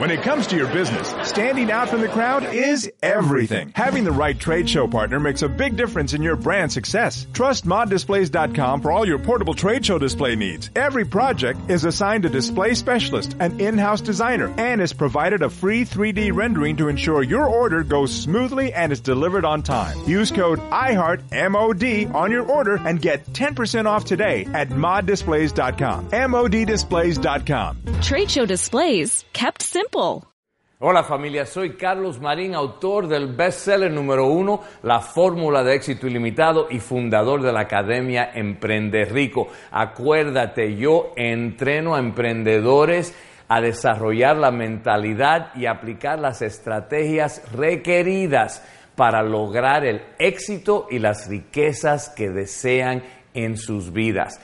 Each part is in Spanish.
When it comes to your business, standing out from the crowd is everything. Having the right trade show partner makes a big difference in your brand success. Trust moddisplays.com for all your portable trade show display needs. Every project is assigned a display specialist, an in-house designer, and is provided a free 3D rendering to ensure your order goes smoothly and is delivered on time. Use code IHEARTMOD on your order and get 10% off today at moddisplays.com. moddisplays.com. Trade show displays kept simple. Hola familia, soy Carlos Marín, autor del bestseller número uno, La Fórmula de Éxito Ilimitado y fundador de la Academia Emprende Rico. Acuérdate, yo entreno a emprendedores a desarrollar la mentalidad y aplicar las estrategias requeridas para lograr el éxito y las riquezas que desean en sus vidas.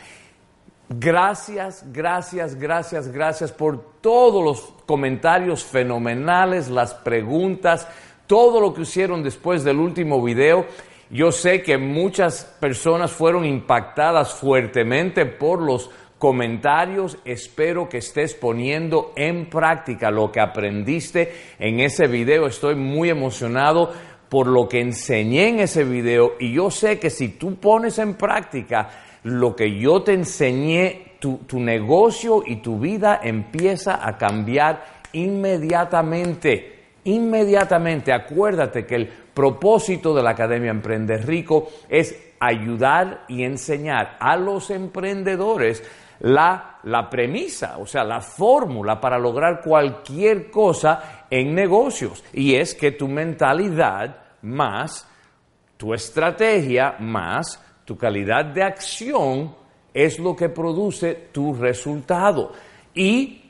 Gracias, gracias, gracias, gracias por todos los comentarios fenomenales, las preguntas, todo lo que hicieron después del último video. Yo sé que muchas personas fueron impactadas fuertemente por los comentarios. Espero que estés poniendo en práctica lo que aprendiste en ese video. Estoy muy emocionado por lo que enseñé en ese video y yo sé que si tú pones en práctica lo que yo te enseñé, tu, tu negocio y tu vida empieza a cambiar inmediatamente. Inmediatamente, acuérdate que el propósito de la Academia Emprender Rico es ayudar y enseñar a los emprendedores la, la premisa, o sea, la fórmula para lograr cualquier cosa en negocios. Y es que tu mentalidad más tu estrategia más tu calidad de acción es lo que produce tu resultado. Y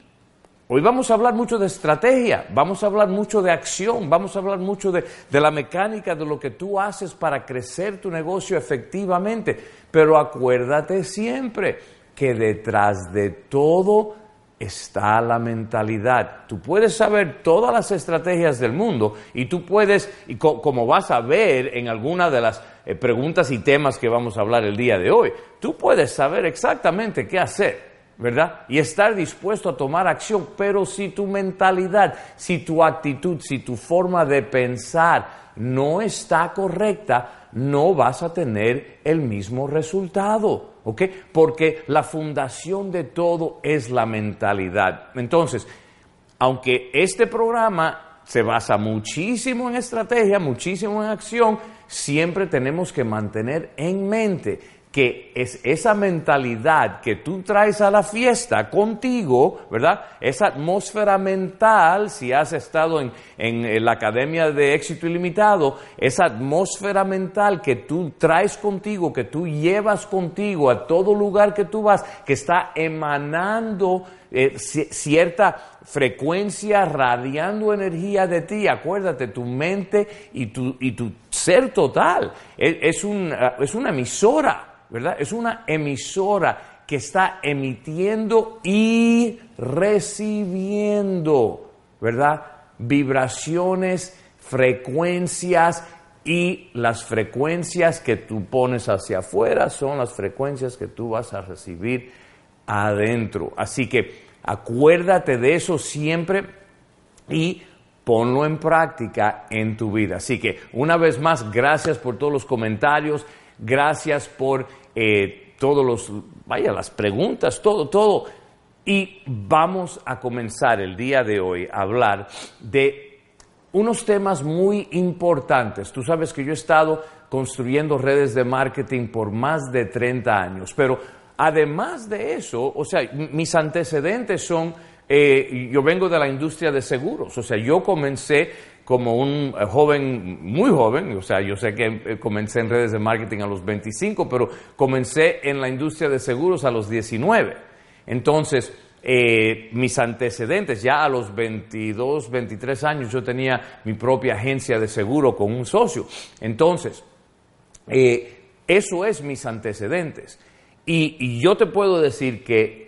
hoy vamos a hablar mucho de estrategia, vamos a hablar mucho de acción, vamos a hablar mucho de, de, la mecánica de lo que tú haces para crecer tu negocio efectivamente. Pero acuérdate siempre que detrás de todo está la mentalidad. Tú puedes saber todas las estrategias del mundo y tú puedes, y como vas a ver en alguna de las eh, preguntas y temas que vamos a hablar el día de hoy, tú puedes saber exactamente qué hacer. ¿Verdad? Y estar dispuesto a tomar acción, pero si tu mentalidad, si tu actitud, si tu forma de pensar no está correcta, no vas a tener el mismo resultado. ¿Ok? Porque la fundación de todo es la mentalidad. Entonces, aunque este programa se basa muchísimo en estrategia, muchísimo en acción, siempre tenemos que mantener en mente que es esa mentalidad que tú traes a la fiesta contigo, ¿verdad? Esa atmósfera mental, si has estado en, en, la Academia de Éxito Ilimitado, esa atmósfera mental que tú traes contigo, que tú llevas contigo a todo lugar que tú vas, que está emanando eh, cierta frecuencia, radiando energía de ti. Acuérdate, tu mente y tu, y tu ser total es, es, un, es una emisora ¿verdad? Es una emisora que está emitiendo y recibiendo, ¿verdad? Vibraciones, frecuencias y las frecuencias que tú pones hacia afuera son las frecuencias que tú vas a recibir adentro. Así que acuérdate de eso siempre y ponlo en práctica en tu vida. Así que una vez más, gracias por todos los comentarios. Gracias por eh, todos los, vaya, las preguntas, todo, todo. Y vamos a comenzar el día de hoy a hablar de unos temas muy importantes. Tú sabes que yo he estado construyendo redes de marketing por más de 30 años, pero además de eso, o sea, mis antecedentes son, eh, yo vengo de la industria de seguros, o sea, yo comencé como un eh, joven, muy joven, o sea, yo sé que eh, comencé en redes de marketing a los 25, pero comencé en la industria de seguros a los 19. Entonces, eh, mis antecedentes, ya a los 22, 23 años, yo tenía mi propia agencia de seguro con un socio. Entonces, eso es mis antecedentes. y yo te puedo decir que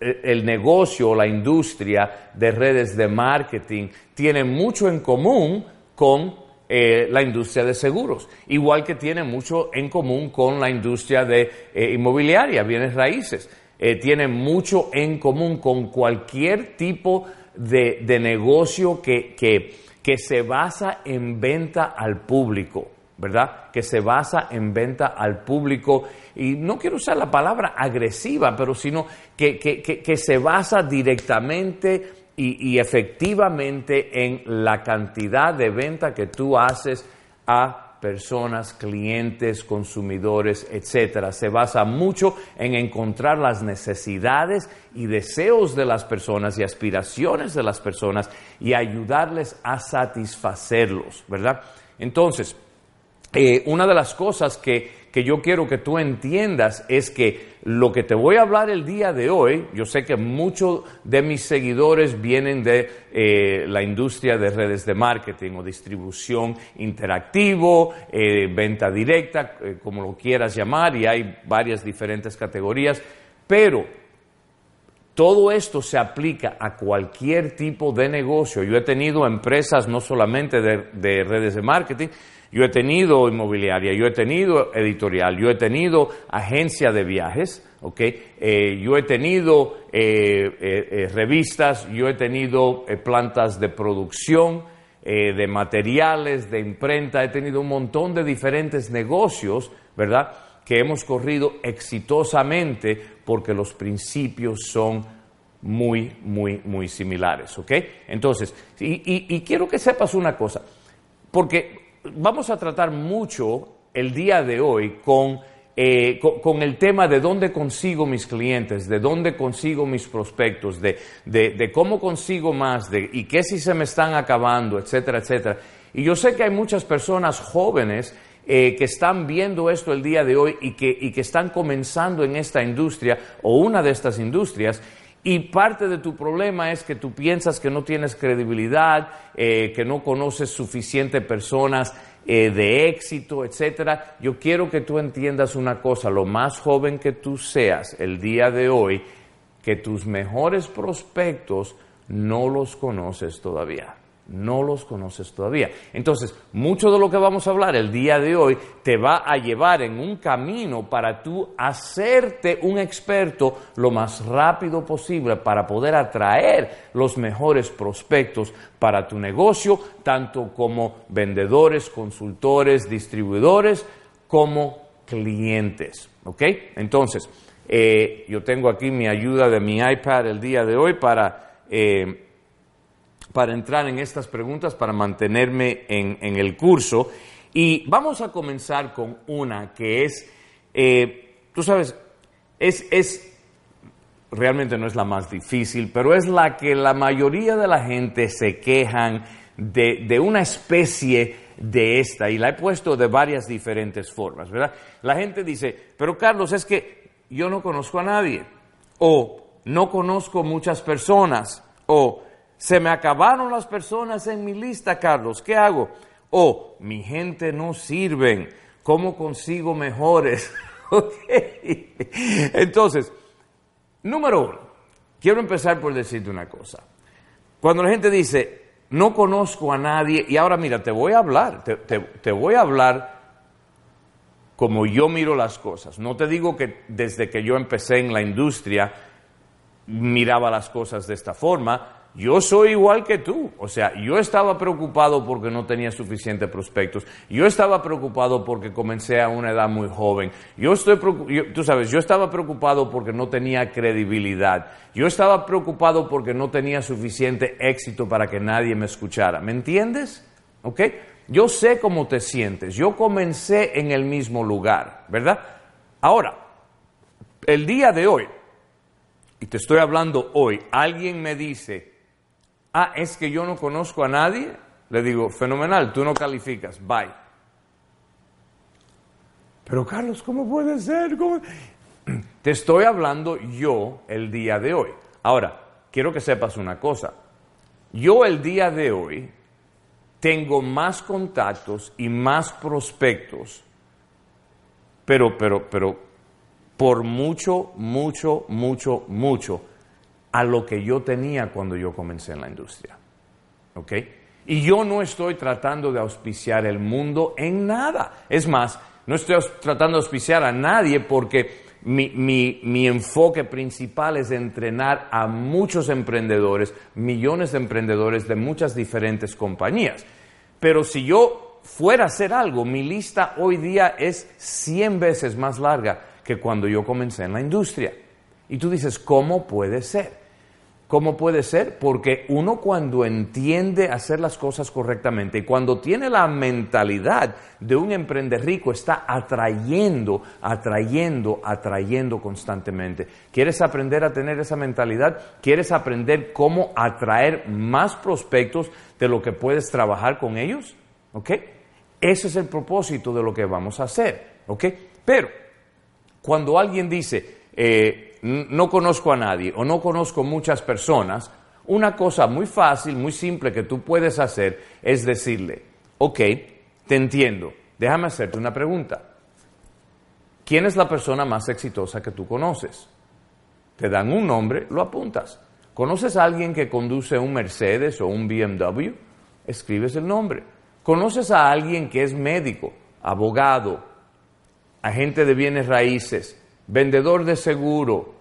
el negocio o la industria de redes de marketing tiene mucho en común con eh, la industria de seguros, igual que tiene mucho en común con la industria de eh, inmobiliaria, bienes raíces. Eh, tiene mucho en común con cualquier tipo de, negocio que, que se basa en venta al público. ¿Verdad? Que se basa en venta al público y no quiero usar la palabra agresiva, pero sino que, que, que, se basa directamente y, y, efectivamente en la cantidad de venta que tú haces a personas, clientes, consumidores, etcétera. Se basa mucho en encontrar las necesidades y deseos de las personas y aspiraciones de las personas y ayudarles a satisfacerlos, ¿verdad? Entonces, eh, una de las cosas que, que, yo quiero que tú entiendas es que lo que te voy a hablar el día de hoy, yo sé que muchos de mis seguidores vienen de eh, la industria de redes de marketing o distribución interactivo, eh, venta directa, como lo quieras llamar, y hay varias diferentes categorías, pero todo esto se aplica a cualquier tipo de negocio. Yo he tenido empresas no solamente de redes de marketing, yo he tenido inmobiliaria, yo he tenido editorial, yo he tenido agencia de viajes, eh, yo he tenido eh, eh, revistas, yo he tenido plantas de producción, de materiales, de imprenta, he tenido un montón de diferentes negocios, ¿verdad? Que hemos corrido exitosamente porque los principios son muy, muy, muy similares, ¿ok? Entonces, y, y quiero que sepas una cosa, porque vamos a tratar mucho el día de hoy eh, con, con, el tema de dónde consigo mis clientes, de dónde consigo mis prospectos, de, de, cómo consigo más, de, y qué si se me están acabando, etcétera, etcétera. Y yo sé que hay muchas personas jóvenes eh, que están viendo esto el día de hoy y que, y que están comenzando en esta industria o una de estas industrias y parte de tu problema es que tú piensas que no tienes credibilidad, eh, que no conoces suficientes personas eh, de éxito, etcétera. Yo quiero que tú entiendas una cosa, lo más joven que tú seas el día de hoy, que tus mejores prospectos no los conoces todavía no los conoces todavía. Entonces, mucho de lo que vamos a hablar el día de hoy te va a llevar en un camino para tú hacerte un experto lo más rápido posible para poder atraer los mejores prospectos para tu negocio, tanto como vendedores, consultores, distribuidores, como clientes. ¿Ok? Entonces, eh, yo tengo aquí mi ayuda de mi iPad el día de hoy para... Eh, para entrar en estas preguntas, para mantenerme en, el curso. Y vamos a comenzar con una que es, eh, tú sabes, es, es, realmente no es la más difícil, pero es la que la mayoría de la gente se quejan de, de una especie de esta, y la he puesto de varias diferentes formas, ¿verdad? La gente dice, pero Carlos, es que yo no conozco a nadie, o no conozco muchas personas, o se me acabaron las personas en mi lista, Carlos, ¿qué hago? Oh, mi gente no sirven, ¿cómo consigo mejores? Entonces, número uno, quiero empezar por decirte una cosa. Cuando la gente dice, no conozco a nadie, y ahora mira, te voy a hablar, te voy a hablar como yo miro las cosas. No te digo que desde que yo empecé en la industria miraba las cosas de esta forma, yo soy igual que tú. O sea, yo estaba preocupado porque no tenía suficientes prospectos. Yo estaba preocupado porque comencé a una edad muy joven. Yo estoy, tú sabes, yo estaba preocupado porque no tenía credibilidad. Yo estaba preocupado porque no tenía suficiente éxito para que nadie me escuchara. ¿Me entiendes? ¿Ok? Yo sé cómo te sientes. Yo comencé en el mismo lugar, ¿verdad? Ahora, el día de hoy, y te estoy hablando hoy, alguien me dice, ah, es que yo no conozco a nadie, le digo, fenomenal, tú no calificas, bye. Pero Carlos, ¿cómo puede ser? Te estoy hablando yo el día de hoy. Ahora, quiero que sepas una cosa. Yo el día de hoy tengo más contactos y más prospectos, pero, pero, pero, por mucho, mucho, mucho, mucho a lo que yo tenía cuando yo comencé en la industria. ¿Ok? Y yo no estoy tratando de auspiciar el mundo en nada. Es más, no estoy tratando de auspiciar a nadie porque mi, mi, mi, enfoque principal es entrenar a muchos emprendedores, millones de emprendedores de muchas diferentes compañías. Pero si yo fuera a hacer algo, mi lista hoy día es 100 veces más larga que cuando yo comencé en la industria. Y tú dices, ¿cómo puede ser? ¿Cómo puede ser? Porque uno cuando entiende hacer las cosas correctamente y cuando tiene la mentalidad de un emprender rico está atrayendo, atrayendo, atrayendo constantemente. ¿Quieres aprender a tener esa mentalidad? ¿Quieres aprender cómo atraer más prospectos de lo que puedes trabajar con ellos? ¿Ok? Ese es el propósito de lo que vamos a hacer. ¿Ok? Pero cuando alguien dice, eh, no conozco a nadie o no conozco muchas personas, una cosa muy fácil, muy simple que tú puedes hacer es decirle, ok, te entiendo, déjame hacerte una pregunta. ¿Quién es la persona más exitosa que tú conoces? Te dan un nombre, lo apuntas. ¿Conoces a alguien que conduce un Mercedes o un BMW? Escribes el nombre. ¿Conoces a alguien que es médico, abogado, agente de bienes raíces, vendedor de seguro.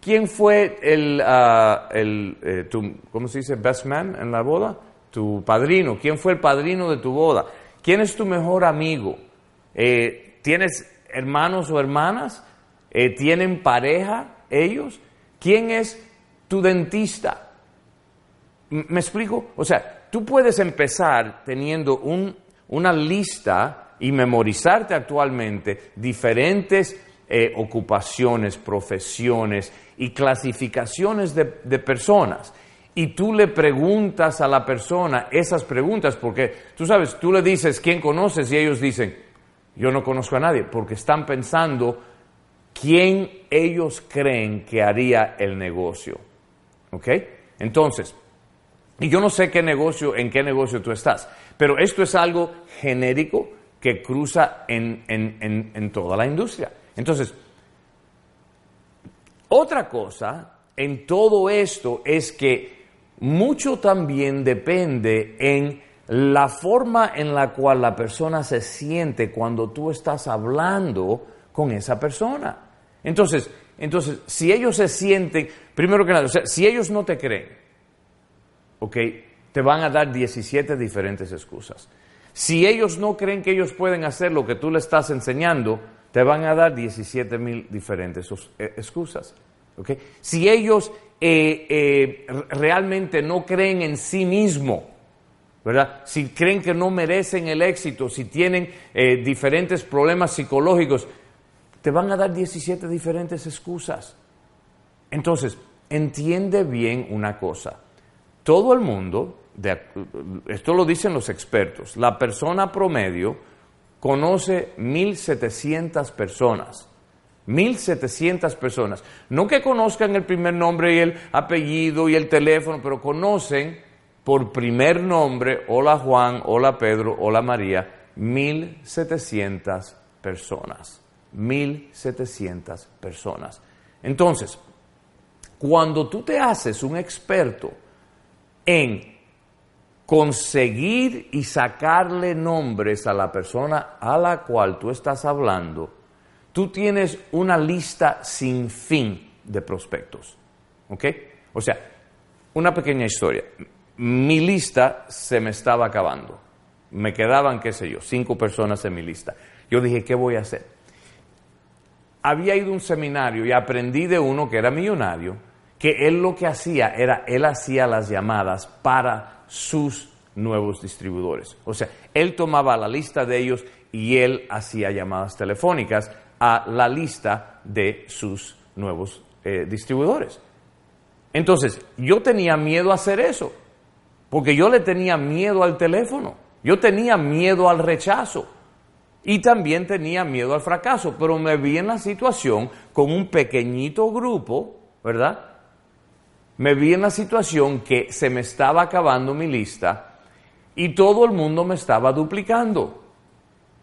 ¿Quién fue el, ah, el eh, tu, ¿cómo se dice, best man en la boda? Tu padrino. ¿Quién fue el padrino de tu boda? ¿Quién es tu mejor amigo? Eh, ¿Tienes hermanos o hermanas? Eh, ¿Tienen pareja ellos? ¿Quién es tu dentista? ¿Me explico? O sea, tú puedes empezar teniendo un, una lista y memorizarte actualmente diferentes eh, ocupaciones, profesiones y clasificaciones de, personas. Y tú le preguntas a la persona esas preguntas, porque tú sabes, tú le dices quién conoces y ellos dicen, yo no conozco a nadie, porque están pensando quién ellos creen que haría el negocio. ¿Ok? Entonces, y yo no sé qué negocio, en qué negocio tú estás, pero esto es algo genérico que cruza en, en toda la industria. Entonces, otra cosa en todo esto es que mucho también depende en la forma en la cual la persona se siente cuando tú estás hablando con esa persona. Entonces, entonces si ellos se sienten, primero que nada, si ellos no te creen, ¿ok? Te van a dar 17 diferentes excusas. Si ellos no creen que ellos pueden hacer lo que tú le estás enseñando, te van a dar 17 mil diferentes eh, excusas. ¿okay? Si ellos eh, eh, realmente no creen en sí mismo, ¿verdad? Si creen que no merecen el éxito, si tienen diferentes problemas psicológicos, te van a dar 17 diferentes excusas. Entonces, entiende bien una cosa. Todo el mundo, esto lo dicen los expertos, la persona promedio conoce 1.700 personas. 1.700 personas. No que conozcan el primer nombre y el apellido y el teléfono, pero conocen por primer nombre, hola Juan, hola Pedro, hola María, 1.700 personas. 1.700 personas. Entonces, cuando tú te haces un experto en conseguir y sacarle nombres a la persona a la cual tú estás hablando, tú tienes una lista sin fin de prospectos. ¿Ok? O sea, una pequeña historia. Mi lista se me estaba acabando. Me quedaban, qué sé yo, cinco personas en mi lista. Yo dije, ¿qué voy a hacer? Había ido a un seminario y aprendí de uno que era millonario, que él lo que hacía era, él hacía las llamadas para sus nuevos distribuidores. O sea, él tomaba la lista de ellos y él hacía llamadas telefónicas a la lista de sus nuevos eh, distribuidores. Entonces, yo tenía miedo a hacer eso, porque yo le tenía miedo al teléfono, yo tenía miedo al rechazo y también tenía miedo al fracaso, pero me vi en la situación con un pequeñito grupo, ¿verdad? Me vi en la situación que se me estaba acabando mi lista y todo el mundo me estaba duplicando.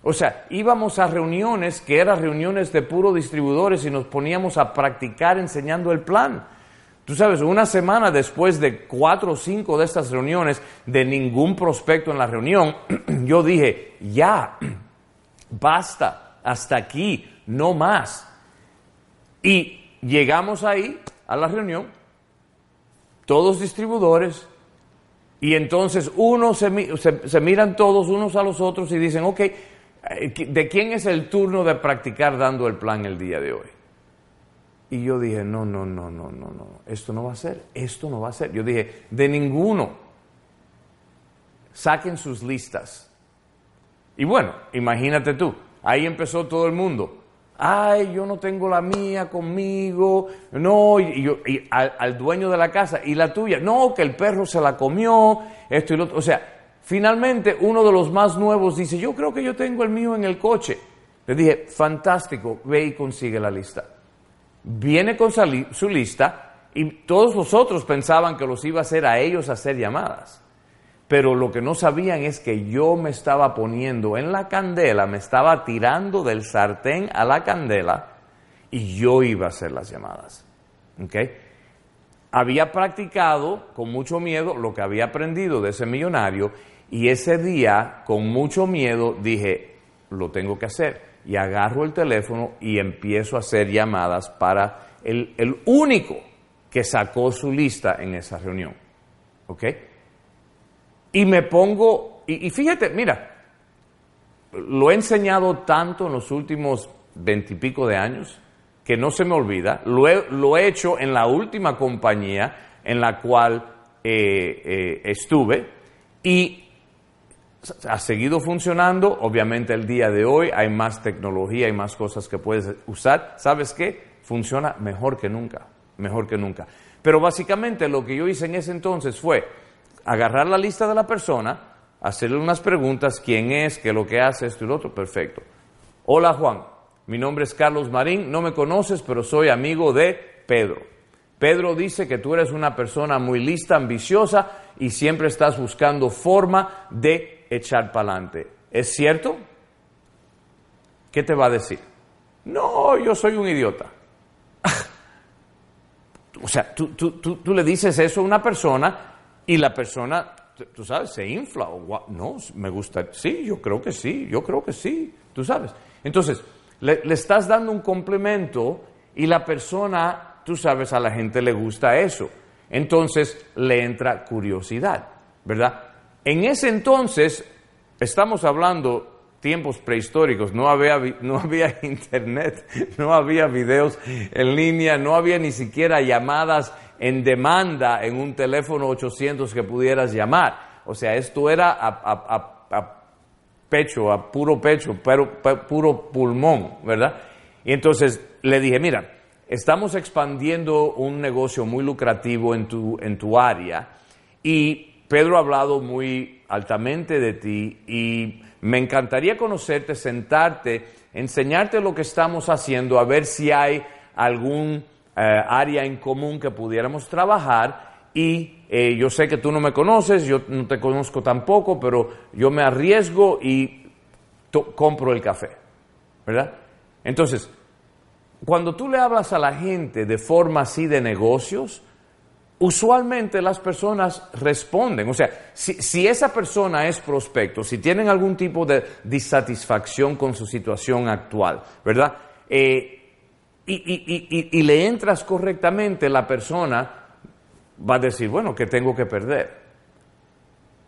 O sea, íbamos a reuniones que eran reuniones de puro distribuidores y nos poníamos a practicar enseñando el plan. Tú sabes, una semana después de cuatro o cinco de estas reuniones, de ningún prospecto en la reunión, yo dije, ya, basta, hasta aquí, no más. Y llegamos ahí a la reunión, todos distribuidores, y entonces uno se, se, miran todos unos a los otros y dicen, ok, eh, ¿de quién es el turno de practicar dando el plan el día de hoy? Y yo dije, no, no, no, no, no, no, esto no va a ser, esto no va a ser. Yo dije, de ninguno. Saquen sus listas. Y bueno, imagínate tú, ahí empezó todo el mundo ay, yo no tengo la mía conmigo, no, y, al, dueño de la casa, y la tuya, no, que el perro se la comió, esto y lo otro. O sea, finalmente uno de los más nuevos dice, yo creo que yo tengo el mío en el coche. Le dije, fantástico, ve y consigue la lista. Viene con su lista y todos los otros pensaban que los iba a hacer a ellos hacer llamadas pero lo que no sabían es que yo me estaba poniendo en la candela, me estaba tirando del sartén a la candela y yo iba a hacer las llamadas. Había practicado con mucho miedo lo que había aprendido de ese millonario y ese día con mucho miedo dije, lo tengo que hacer. Y agarro el teléfono y empiezo a hacer llamadas para el, único que sacó su lista en esa reunión. ¿Ok? Y me pongo, y, fíjate, mira, lo he enseñado tanto en los últimos veintipico de años que no se me olvida. Lo he, hecho en la última compañía en la cual eh, eh, estuve y ha seguido funcionando. Obviamente el día de hoy hay más tecnología, hay más cosas que puedes usar. ¿Sabes qué? Funciona mejor que nunca, mejor que nunca. Pero básicamente lo que yo hice en ese entonces fue agarrar la lista de la persona, hacerle unas preguntas, quién es, qué es lo que hace, esto y lo otro, perfecto. Hola Juan, mi nombre es Carlos Marín, no me conoces, pero soy amigo de Pedro. Pedro dice que tú eres una persona muy lista, ambiciosa y siempre estás buscando forma de echar para adelante. ¿Es cierto? ¿Qué te va a decir? No, yo soy un idiota. o sea, tú, tú, tú, le dices eso a una persona y la persona, tú sabes, se infla. O, no, me gusta. Sí, yo creo que sí, yo creo que sí. Tú sabes. Entonces, le, estás dando un complemento y la persona, tú sabes, a la gente le gusta eso. Entonces le entra curiosidad, ¿verdad? En ese entonces, estamos hablando tiempos prehistóricos, no había, no había internet, no había videos en línea, no había ni siquiera llamadas en demanda en un teléfono 800 que pudieras llamar. O sea, esto era a, pecho, a puro pecho, puro pulmón, ¿verdad? Y entonces le dije, mira, estamos expandiendo un negocio muy lucrativo en tu, en tu área y Pedro ha hablado muy altamente de ti y me encantaría conocerte, sentarte, enseñarte lo que estamos haciendo, a ver si hay algún eh, área en común que pudiéramos trabajar y eh, yo sé que tú no me conoces, yo no te conozco tampoco, pero yo me arriesgo y compro el café, ¿verdad? Entonces, cuando tú le hablas a la gente de forma así de negocios, usualmente las personas responden. O sea, si, esa persona es prospecto, si tienen algún tipo de disatisfacción con su situación actual, ¿verdad? Eh, y, le entras correctamente, la persona va a decir, bueno, ¿qué tengo que perder?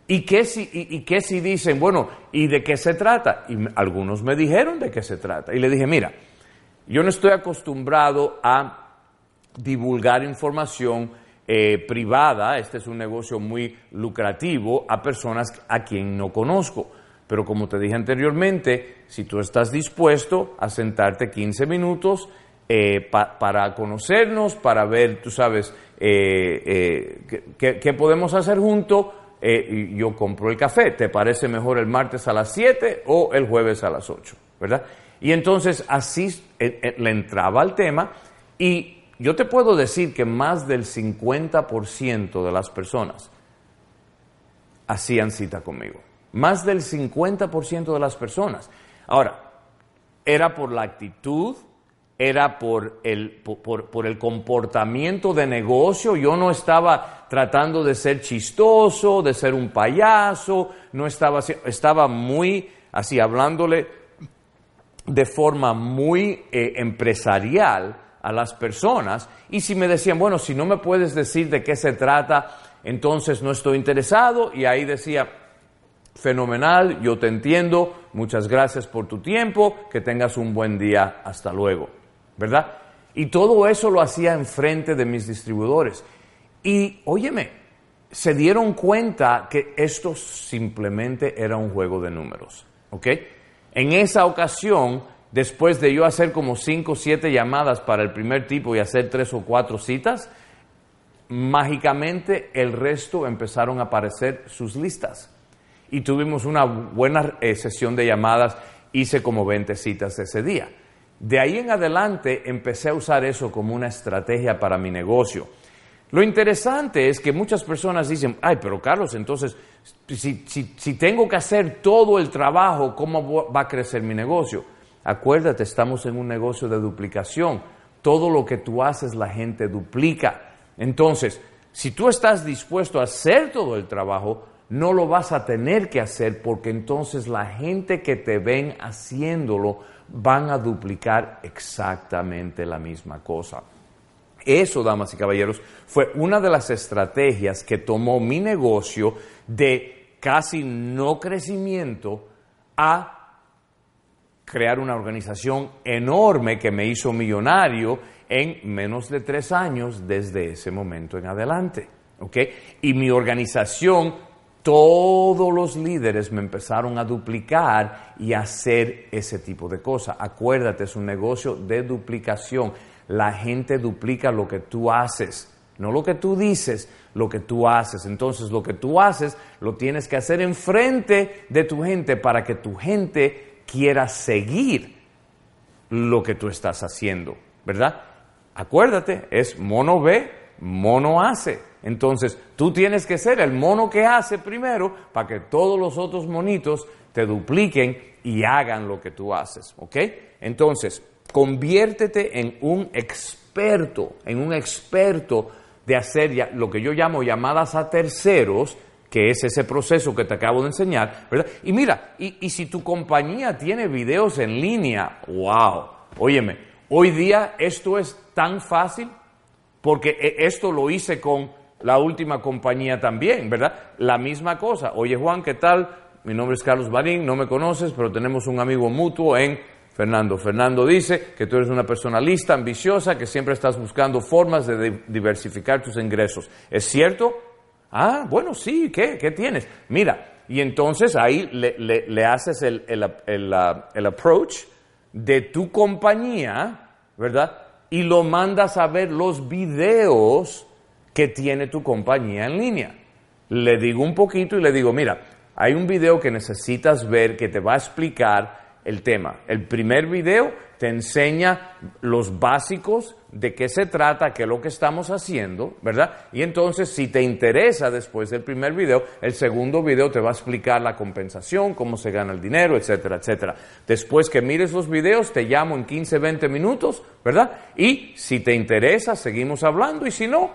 ¿Y qué, si, y, qué si dicen, bueno, ¿y de qué se trata? Y algunos me dijeron de qué se trata. Y le dije, mira, yo no estoy acostumbrado a divulgar información eh, privada, este es un negocio muy lucrativo, a personas a quien no conozco. Pero como te dije anteriormente, si tú estás dispuesto a sentarte 15 minutos, eh, para conocernos, para ver, tú sabes, eh, eh, qué, podemos hacer juntos. yo compro el café, ¿te parece mejor el martes a las 7 o el jueves a las 8? ¿Verdad? Y entonces así le entraba al tema y yo te puedo decir que más del 50% de las personas hacían cita conmigo. Más del 50% de las personas. Ahora, era por la actitud, era por el, por, el comportamiento de negocio. Yo no estaba tratando de ser chistoso, de ser un payaso, no estaba, estaba muy así hablándole de forma muy eh, empresarial a las personas y si me decían, bueno, si no me puedes decir de qué se trata, entonces no estoy interesado y ahí decía, fenomenal, yo te entiendo, muchas gracias por tu tiempo, que tengas un buen día, hasta luego, ¿verdad? Y todo eso lo hacía enfrente de mis distribuidores. Y óyeme, se dieron cuenta que esto simplemente era un juego de números, ¿ok? En esa ocasión, después de yo hacer como cinco o siete llamadas para el primer tipo y hacer tres o cuatro citas, mágicamente el resto empezaron a aparecer sus listas y tuvimos una buena eh, sesión de llamadas, hice como 20 citas ese día. De ahí en adelante empecé a usar eso como una estrategia para mi negocio. Lo interesante es que muchas personas dicen, ay, pero Carlos, entonces, si, tengo que hacer todo el trabajo, ¿cómo va a crecer mi negocio? Acuérdate, estamos en un negocio de duplicación. Todo lo que tú haces, la gente duplica. Entonces, si tú estás dispuesto a hacer todo el trabajo, no lo vas a tener que hacer porque entonces la gente que te ven haciéndolo van a duplicar exactamente la misma cosa. Eso, damas y caballeros, fue una de las estrategias que tomó mi negocio de casi no crecimiento a crear una organización enorme que me hizo millonario en menos de tres años desde ese momento en adelante. Y mi organización todos los líderes me empezaron a duplicar y a hacer ese tipo de cosas. Acuérdate, es un negocio de duplicación. La gente duplica lo que tú haces, no lo que tú dices, lo que tú haces. Entonces, lo que tú haces lo tienes que hacer enfrente de tu gente para que tu gente quiera seguir lo que tú estás haciendo, ¿verdad? Acuérdate, es mono ve, mono hace. Entonces, tú tienes que ser el mono que hace primero para que todos los otros monitos te dupliquen y hagan lo que tú haces, ¿ok? Entonces, conviértete en un experto, en un experto de hacer lo que yo llamo llamadas a terceros, que es ese proceso que te acabo de enseñar, ¿verdad? Y mira, y, y si tu compañía tiene videos en línea, wow, óyeme, hoy día esto es tan fácil, porque e, esto lo hice con la última compañía también, ¿verdad? La misma cosa. Oye Juan, ¿qué tal? Mi nombre es Carlos Marín, no me conoces, pero tenemos un amigo mutuo en Fernando. Fernando dice que tú eres una persona lista, ambiciosa, que siempre estás buscando formas de diversificar tus ingresos. ¿Es cierto? Ah, bueno, sí, ¿qué? ¿Qué tienes? Mira, y entonces ahí le, haces el, el approach de tu compañía, ¿verdad? Y lo mandas a ver los videos que tiene tu compañía en línea. Le digo un poquito y le digo, mira, hay un video que necesitas ver que te va a explicar el tema. El primer video te enseña los básicos de qué se trata, qué es lo que estamos haciendo, ¿verdad? Y entonces, si te interesa después del primer video, el segundo video te va a explicar la compensación, cómo se gana el dinero, etcétera, etcétera. Después que mires los videos, te llamo en 15, 20 minutos, ¿verdad? Y si te interesa, seguimos hablando y si no,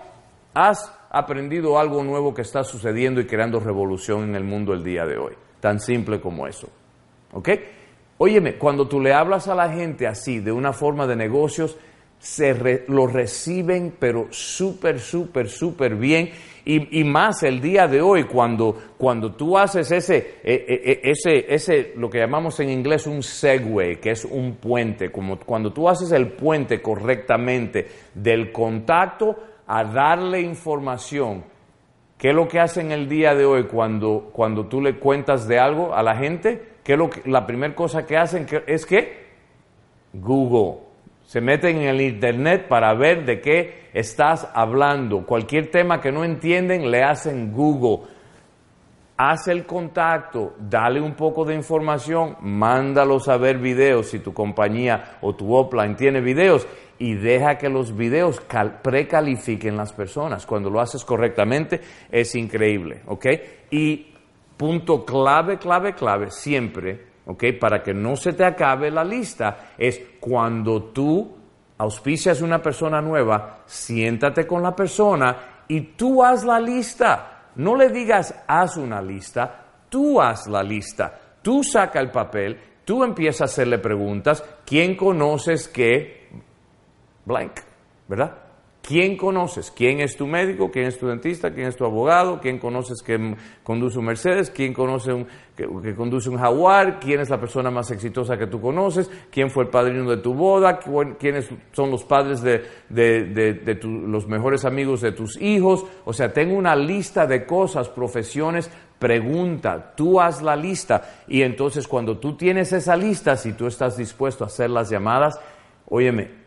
has aprendido algo nuevo que está sucediendo y creando revolución en el mundo el día de hoy. Tan simple como eso. ¿Ok? Óyeme, cuando tú le hablas a la gente así, de una forma de negocios, se lo reciben, pero súper, súper, súper bien. Y, más el día de hoy, cuando, cuando tú haces ese, e, e, e, ese, ese, lo que llamamos en inglés un segue, que es un puente, como cuando tú haces el puente correctamente del contacto a darle información. ¿Qué es lo que hacen el día de hoy cuando, cuando tú le cuentas de algo a la gente? ¿Qué es lo que, la primera cosa que hacen es que Google. Se meten en el Internet para ver de qué estás hablando. Cualquier tema que no entienden, le hacen Google. Haz el contacto, dale un poco de información, mándalos a ver videos si tu compañía o tu offline tiene videos y deja que los videos precalifiquen las personas. Cuando lo haces correctamente es increíble, ¿ok? Y punto clave, clave, clave, siempre, ¿ok? Para que no se te acabe la lista, es cuando tú auspicias una persona nueva, siéntate con la persona y tú haz la lista. No le digas haz una lista, tú haz la lista. Tú saca el papel, tú empiezas a hacerle preguntas, ¿quién conoces qué? blank, ¿verdad? ¿Quién conoces? ¿Quién es tu médico? ¿Quién es tu dentista? ¿Quién es tu abogado? ¿Quién conoces que conduce un Mercedes? ¿Quién conoce un, que, conduce un Jaguar? ¿Quién es la persona más exitosa que tú conoces? ¿Quién fue el padrino de tu boda? ¿Quiénes son los padres de, los mejores amigos de tus hijos? O sea, tengo una lista de cosas, profesiones, pregunta, tú haz la lista y entonces cuando tú tienes esa lista, si tú estás dispuesto a hacer las llamadas, óyeme,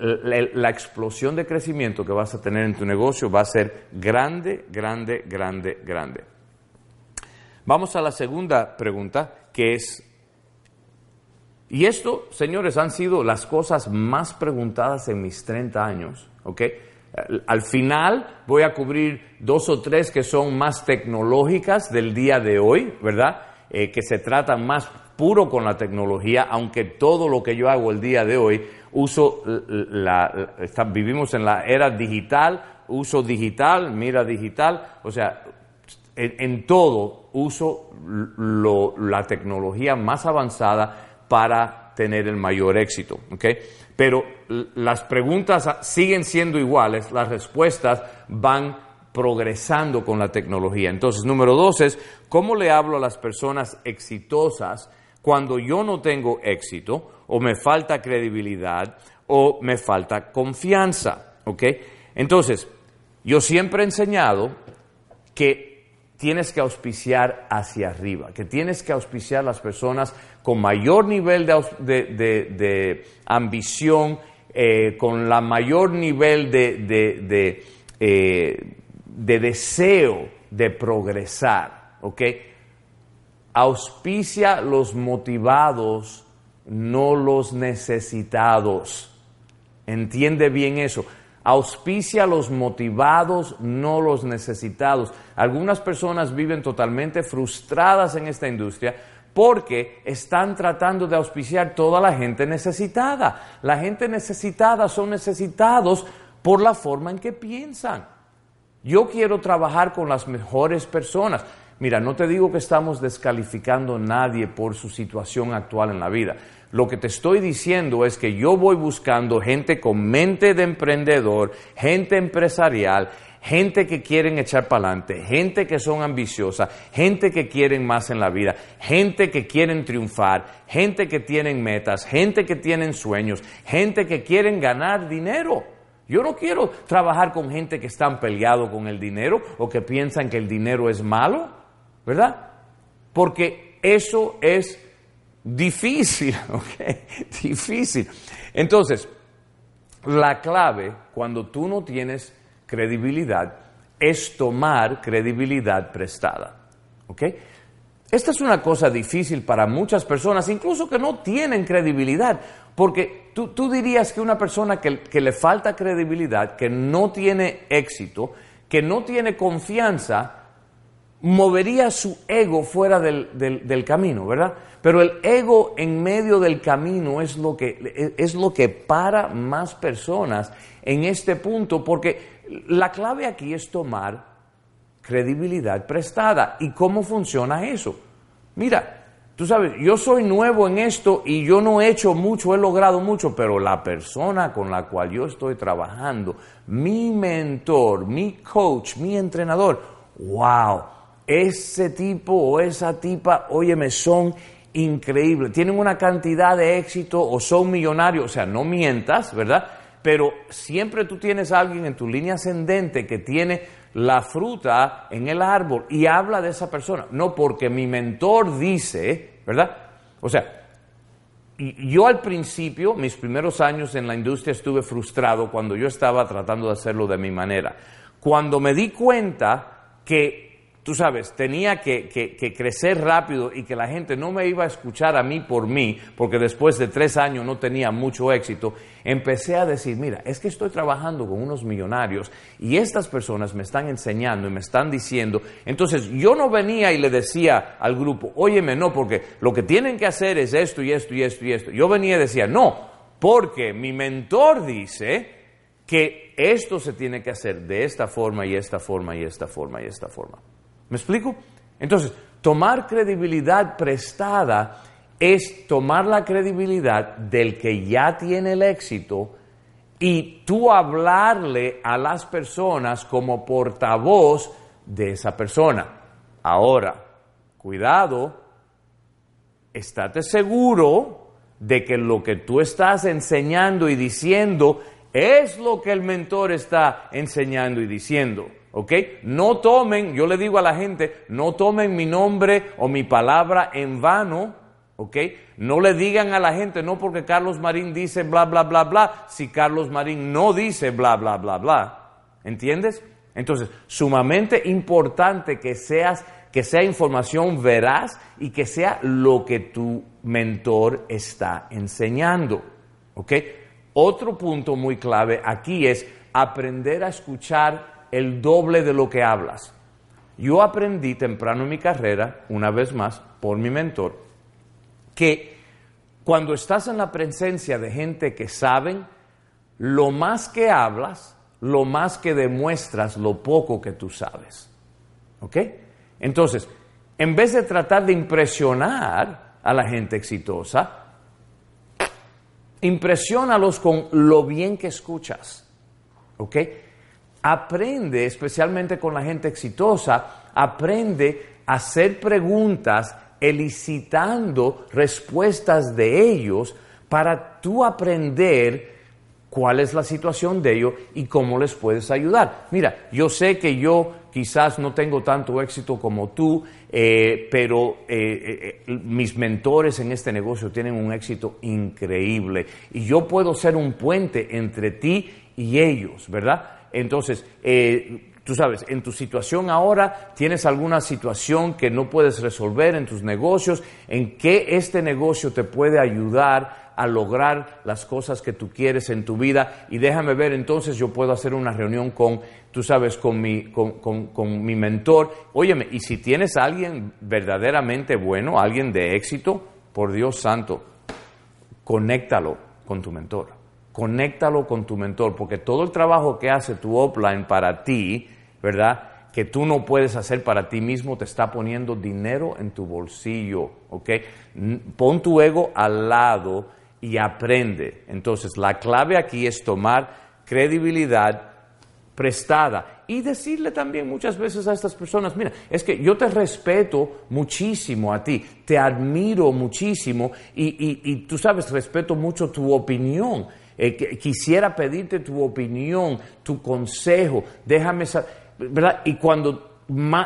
la, explosión de crecimiento que vas a tener en tu negocio va a ser grande, grande, grande, grande. Vamos a la segunda pregunta, que es, y esto, señores, han sido las cosas más preguntadas en mis 30 años, ¿ok? Al final voy a cubrir dos o tres que son más tecnológicas del día de hoy, ¿verdad? Eh, que se tratan más puro con la tecnología, aunque todo lo que yo hago el día de hoy uso la, vivimos en la era digital, uso digital, mira digital, o sea, en, todo uso la tecnología más avanzada para tener el mayor éxito, ¿ok? Pero las preguntas siguen siendo iguales, las respuestas van progresando con la tecnología. Entonces, número dos es, ¿cómo le hablo a las personas exitosas cuando yo no tengo éxito? O me falta credibilidad o me falta confianza. ¿Ok? Entonces, yo siempre he enseñado que tienes que auspiciar hacia arriba, que tienes que auspiciar las personas con mayor nivel de, ambición, eh, con la mayor nivel de, eh, de deseo de progresar. ¿Ok? Auspicia los motivados no los necesitados. Entiende bien eso. Auspicia a los motivados, no los necesitados. Algunas personas viven totalmente frustradas en esta industria porque están tratando de auspiciar toda la gente necesitada. La gente necesitada son necesitados por la forma en que piensan. Yo quiero trabajar con las mejores personas. Mira, no te digo que estamos descalificando a nadie por su situación actual en la vida. Lo que te estoy diciendo es que yo voy buscando gente con mente de emprendedor, gente empresarial, gente que quieren echar para adelante, gente que son ambiciosas, gente que quieren más en la vida, gente que quieren triunfar, gente que tienen metas, gente que tienen sueños, gente que quieren ganar dinero. Yo no quiero trabajar con gente que están peleado con el dinero o que piensan que el dinero es malo, ¿verdad? Porque eso es Difícil, ¿ok? Difícil. Entonces, la clave cuando tú no tienes credibilidad es tomar credibilidad prestada, ¿ok? Esta es una cosa difícil para muchas personas, incluso que no tienen credibilidad, porque tú, tú dirías que una persona que, que le falta credibilidad, que no tiene éxito, que no tiene confianza, movería su ego fuera del, camino, ¿verdad? Pero el ego en medio del camino es lo, que, es lo que para más personas en este punto, porque la clave aquí es tomar credibilidad prestada. ¿Y cómo funciona eso? Mira, tú sabes, yo soy nuevo en esto y yo no he hecho mucho, he logrado mucho, pero la persona con la cual yo estoy trabajando, mi mentor, mi coach, mi entrenador, wow ese tipo o esa tipa, óyeme, son increíbles, tienen una cantidad de éxito o son millonarios, o sea, no mientas, ¿verdad? Pero siempre tú tienes a alguien en tu línea ascendente que tiene la fruta en el árbol y habla de esa persona, no porque mi mentor dice, ¿verdad? O sea, yo al principio, mis primeros años en la industria, estuve frustrado cuando yo estaba tratando de hacerlo de mi manera. Cuando me di cuenta que tú sabes, tenía que, crecer rápido y que la gente no me iba a escuchar a mí por mí, porque después de tres años no tenía mucho éxito, empecé a decir, mira, es que estoy trabajando con unos millonarios y estas personas me están enseñando y me están diciendo, entonces yo no venía y le decía al grupo, óyeme, no, porque lo que tienen que hacer es esto y esto y esto y esto. Yo venía y decía, no, porque mi mentor dice que esto se tiene que hacer de esta forma y esta forma y esta forma y esta forma. ¿Me explico? Entonces, tomar credibilidad prestada es tomar la credibilidad del que ya tiene el éxito y tú hablarle a las personas como portavoz de esa persona. Ahora, cuidado, estate seguro de que lo que tú estás enseñando y diciendo es lo que el mentor está enseñando y diciendo. ¿Ok? No tomen, yo le digo a la gente, no tomen mi nombre o mi palabra en vano. ¿Ok? No le digan a la gente, no porque Carlos Marín dice bla, bla, bla, bla, si Carlos Marín no dice bla, bla, bla, bla. ¿Entiendes? Entonces, sumamente importante que seas que sea información veraz y que sea lo que tu mentor está enseñando. ¿Ok? Otro punto muy clave aquí es aprender a escuchar el doble de lo que hablas. Yo aprendí temprano en mi carrera, una vez más, por mi mentor, que cuando estás en la presencia de gente que saben, lo más que hablas, lo más que demuestras lo poco que tú sabes. ¿Ok? Entonces, en vez de tratar de impresionar a la gente exitosa, impresionalos con lo bien que escuchas. ¿Ok? Aprende, especialmente con la gente exitosa, aprende a hacer preguntas elicitando respuestas de ellos para tú aprender cuál es la situación de ellos y cómo les puedes ayudar. Mira, yo sé que yo quizás no tengo tanto éxito como tú, eh, pero eh, eh, mis mentores en este negocio tienen un éxito increíble y yo puedo ser un puente entre ti y ellos, ¿verdad? Entonces, tú sabes, en tu situación ahora tienes alguna situación que no puedes resolver en tus negocios, en qué este negocio te puede ayudar a lograr las cosas que tú quieres en tu vida y déjame ver entonces yo puedo hacer una reunión con, tú sabes, con mi, con, mi mentor. Óyeme, y si tienes alguien verdaderamente bueno, alguien de éxito, por Dios santo, conéctalo con tu mentor. Conéctalo con tu mentor, porque todo el trabajo que hace tu offline para ti, ¿verdad? Que tú no puedes hacer para ti mismo, te está poniendo dinero en tu bolsillo, ¿ok? Pon tu ego al lado y aprende. Entonces, la clave aquí es tomar credibilidad prestada y decirle también muchas veces a estas personas, mira, es que yo te respeto muchísimo a ti, te admiro muchísimo y, tú sabes, respeto mucho tu opinión. Eh, quisiera pedirte tu opinión, tu consejo, déjame saber, ¿verdad? Y cuando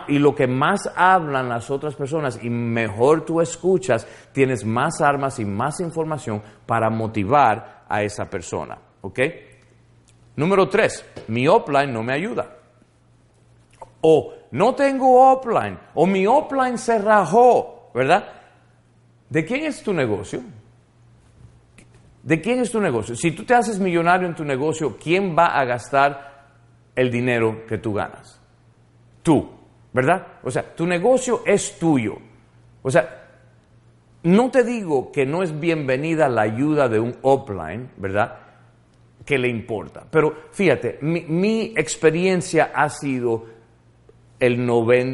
y lo que más hablan las otras personas y mejor tú escuchas, tienes más armas y más información para motivar a esa persona. ¿Ok? Número tres, mi offline no me ayuda. O no tengo offline, o mi offline se rajó, ¿verdad? ¿De quién es tu negocio? ¿De quién es tu negocio? Si tú te haces millonario en tu negocio, ¿quién va a gastar el dinero que tú ganas? Tú, ¿verdad? O sea, tu negocio es tuyo. O sea, no te digo que no es bienvenida la ayuda de un offline, ¿verdad? Que le importa. Pero fíjate, mi, experiencia ha sido el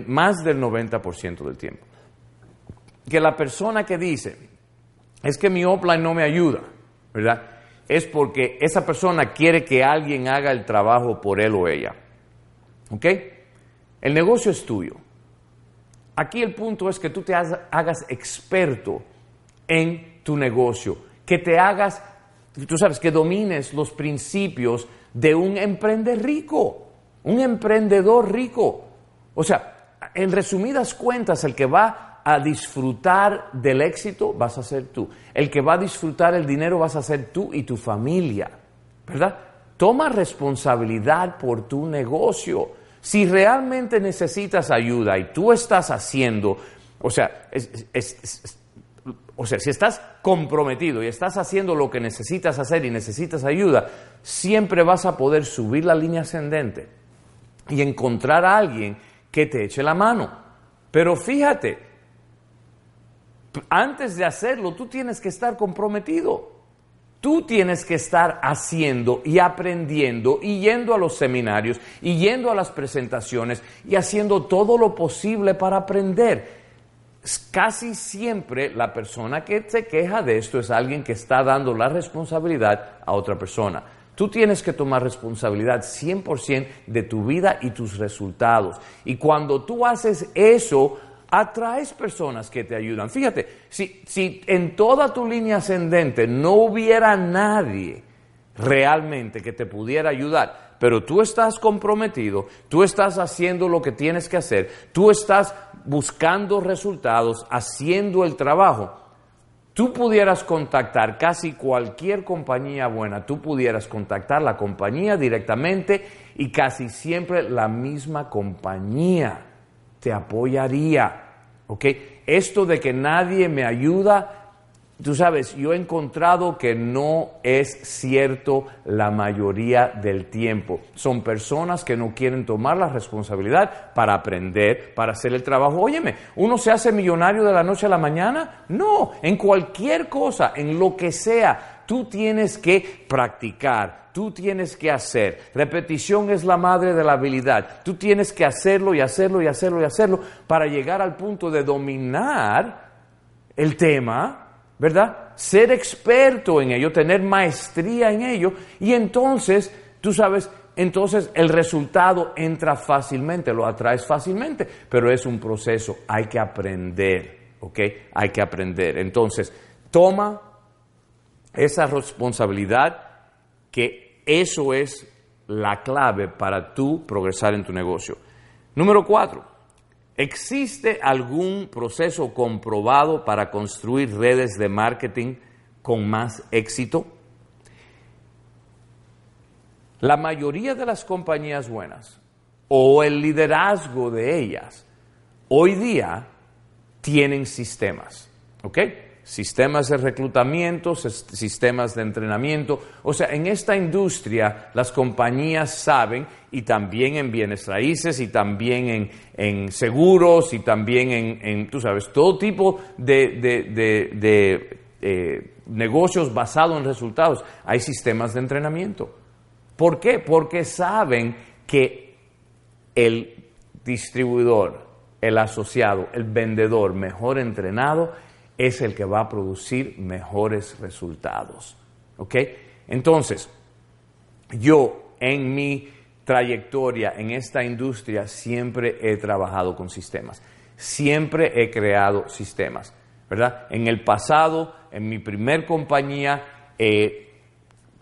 más del 90% del tiempo. Que la persona que dice, es que mi offline no me ayuda, ¿verdad? Es porque esa persona quiere que alguien haga el trabajo por él o ella. ¿Ok? El negocio es tuyo. Aquí el punto es que tú te hagas experto en tu negocio, que te hagas, tú sabes, que domines los principios de un emprendedor rico, un emprendedor rico. O sea, en resumidas cuentas, el que va a disfrutar del éxito vas a ser tú. El que va a disfrutar el dinero vas a ser tú y tu familia, ¿verdad? Toma responsabilidad por tu negocio. Si realmente necesitas ayuda y tú estás haciendo, o sea, o sea, si estás comprometido y estás haciendo lo que necesitas hacer y necesitas ayuda, siempre vas a poder subir la línea ascendente y encontrar a alguien que te eche la mano. Pero fíjate, antes de hacerlo, tú tienes que estar comprometido. Tú tienes que estar haciendo y aprendiendo y yendo a los seminarios y yendo a las presentaciones y haciendo todo lo posible para aprender. Casi siempre la persona que se queja de esto es alguien que está dando la responsabilidad a otra persona. Tú tienes que tomar responsabilidad 100% de tu vida y tus resultados. Y cuando tú haces eso, atraes personas que te ayudan. Fíjate, si, si en toda tu línea ascendente no hubiera nadie realmente que te pudiera ayudar, pero tú estás comprometido, tú estás haciendo lo que tienes que hacer, tú estás buscando resultados, haciendo el trabajo, tú pudieras contactar casi cualquier compañía buena, tú pudieras contactar la compañía directamente y casi siempre la misma compañía te apoyaría. ¿Ok? Esto de que nadie me ayuda, tú sabes, yo he encontrado que no es cierto la mayoría del tiempo. Son personas que no quieren tomar la responsabilidad para aprender, para hacer el trabajo. Óyeme, ¿uno se hace millonario de la noche a la mañana? No, en cualquier cosa, en lo que sea, tú tienes que practicar, tú tienes que hacer. Repetición es la madre de la habilidad. Tú tienes que hacerlo y hacerlo y hacerlo y hacerlo para llegar al punto de dominar el tema, ¿verdad? Ser experto en ello, tener maestría en ello y entonces, tú sabes, entonces el resultado entra fácilmente, lo atraes fácilmente, pero es un proceso, hay que aprender, ¿ok? Hay que aprender. Entonces, toma esa responsabilidad que eso es la clave para tú progresar en tu negocio. Número cuatro, ¿existe algún proceso comprobado para construir redes de marketing con más éxito? La mayoría de las compañías buenas o el liderazgo de ellas hoy día tienen sistemas, ¿ok? Sistemas de reclutamiento, sistemas de entrenamiento. O sea, en esta industria las compañías saben, y también en bienes raíces, y también en, seguros, y también en, tú sabes, todo tipo de, eh, negocios basados en resultados, hay sistemas de entrenamiento. ¿Por qué? Porque saben que el distribuidor, el asociado, el vendedor mejor entrenado, es el que va a producir mejores resultados. ¿Ok? Entonces, yo en mi trayectoria en esta industria siempre he trabajado con sistemas, siempre he creado sistemas, ¿verdad? En el pasado, en mi primer compañía, eh,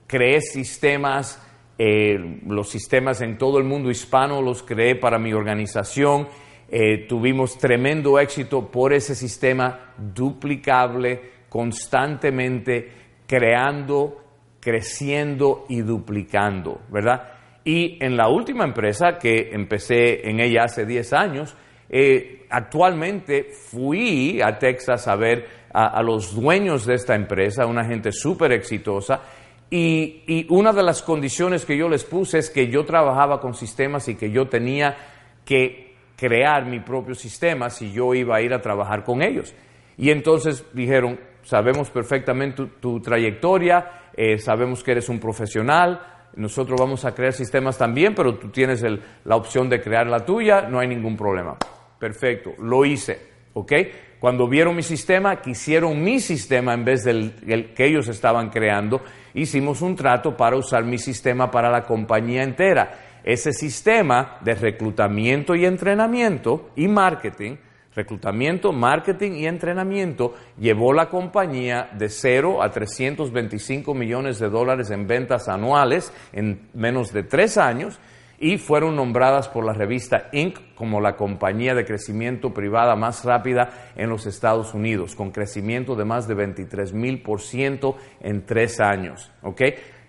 creé sistemas, eh, los sistemas en todo el mundo hispano los creé para mi organización eh, tuvimos tremendo éxito por ese sistema duplicable, constantemente creando, creciendo y duplicando, ¿verdad? Y en la última empresa que empecé en ella hace 10 años, eh, actualmente fui a Texas a ver a, los dueños de esta empresa, una gente súper exitosa, y, y, una de las condiciones que yo les puse es que yo trabajaba con sistemas y que yo tenía que crear mi propio sistema si yo iba a ir a trabajar con ellos. Y entonces dijeron, sabemos perfectamente tu, trayectoria, eh, sabemos que eres un profesional, nosotros vamos a crear sistemas también, pero tú tienes la opción de crear la tuya, no hay ningún problema. Perfecto, lo hice, ¿ok? Cuando vieron mi sistema, quisieron mi sistema en vez del que ellos estaban creando, hicimos un trato para usar mi sistema para la compañía entera ese sistema de reclutamiento y entrenamiento y marketing, reclutamiento, marketing y entrenamiento, llevó la compañía de 0 a 325 millones de dólares en ventas anuales en menos de tres años y fueron nombradas por la revista Inc. como la compañía de crecimiento privada más rápida en los Estados Unidos, con crecimiento de más de 23 mil por ciento en tres años.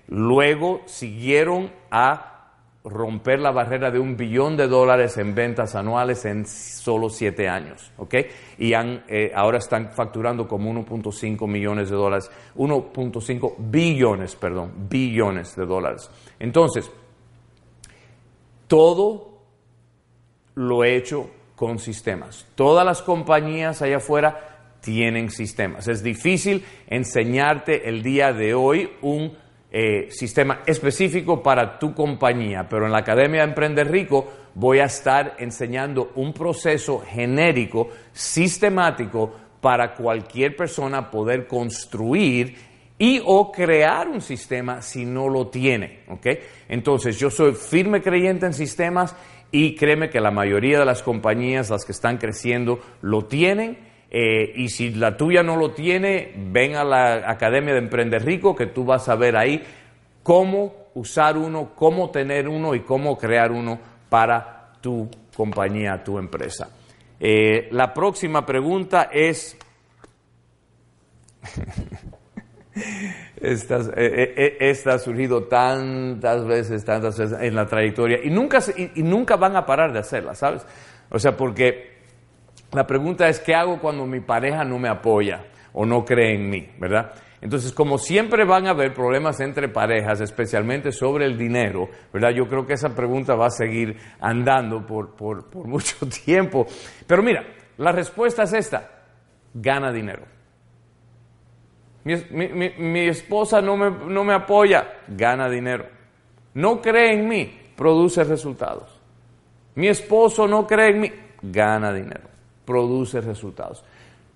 Luego siguieron a romper la barrera de un billón de dólares en ventas anuales en solo siete años, ¿ok? Y han, eh, ahora están facturando como 1.5 millones de dólares, 1.5 billones, perdón, billones de dólares. Entonces, todo lo he hecho con sistemas. Todas las compañías allá afuera tienen sistemas. Es difícil enseñarte el día de hoy un eh, sistema específico para tu compañía, pero en la Academia de Emprender Rico voy a estar enseñando un proceso genérico, sistemático, para cualquier persona poder construir y o crear un sistema si no lo tiene. ¿ok? Entonces yo soy firme creyente en sistemas y créeme que la mayoría de las compañías, las que están creciendo, lo tienen. Eh, y si la tuya no lo tiene, ven a la Academia de Emprender Rico, que tú vas a ver ahí cómo usar uno, cómo tener uno y cómo crear uno para tu compañía, tu empresa. Eh, la próxima pregunta es... Esta, eh, eh, ha surgido tantas veces, tantas veces en la trayectoria y nunca, y, nunca van a parar de hacerla, ¿sabes? O sea, porque la pregunta es, ¿qué hago cuando mi pareja no me apoya o no cree en mí, ¿verdad? Entonces, como siempre van a haber problemas entre parejas, especialmente sobre el dinero, ¿verdad? Yo creo que esa pregunta va a seguir andando por, por, mucho tiempo. Pero mira, la respuesta es esta, gana dinero. Mi, esposa no me, no me apoya, gana dinero. No cree en mí, produce resultados. Mi esposo no cree en mí, gana dinero, produce resultados.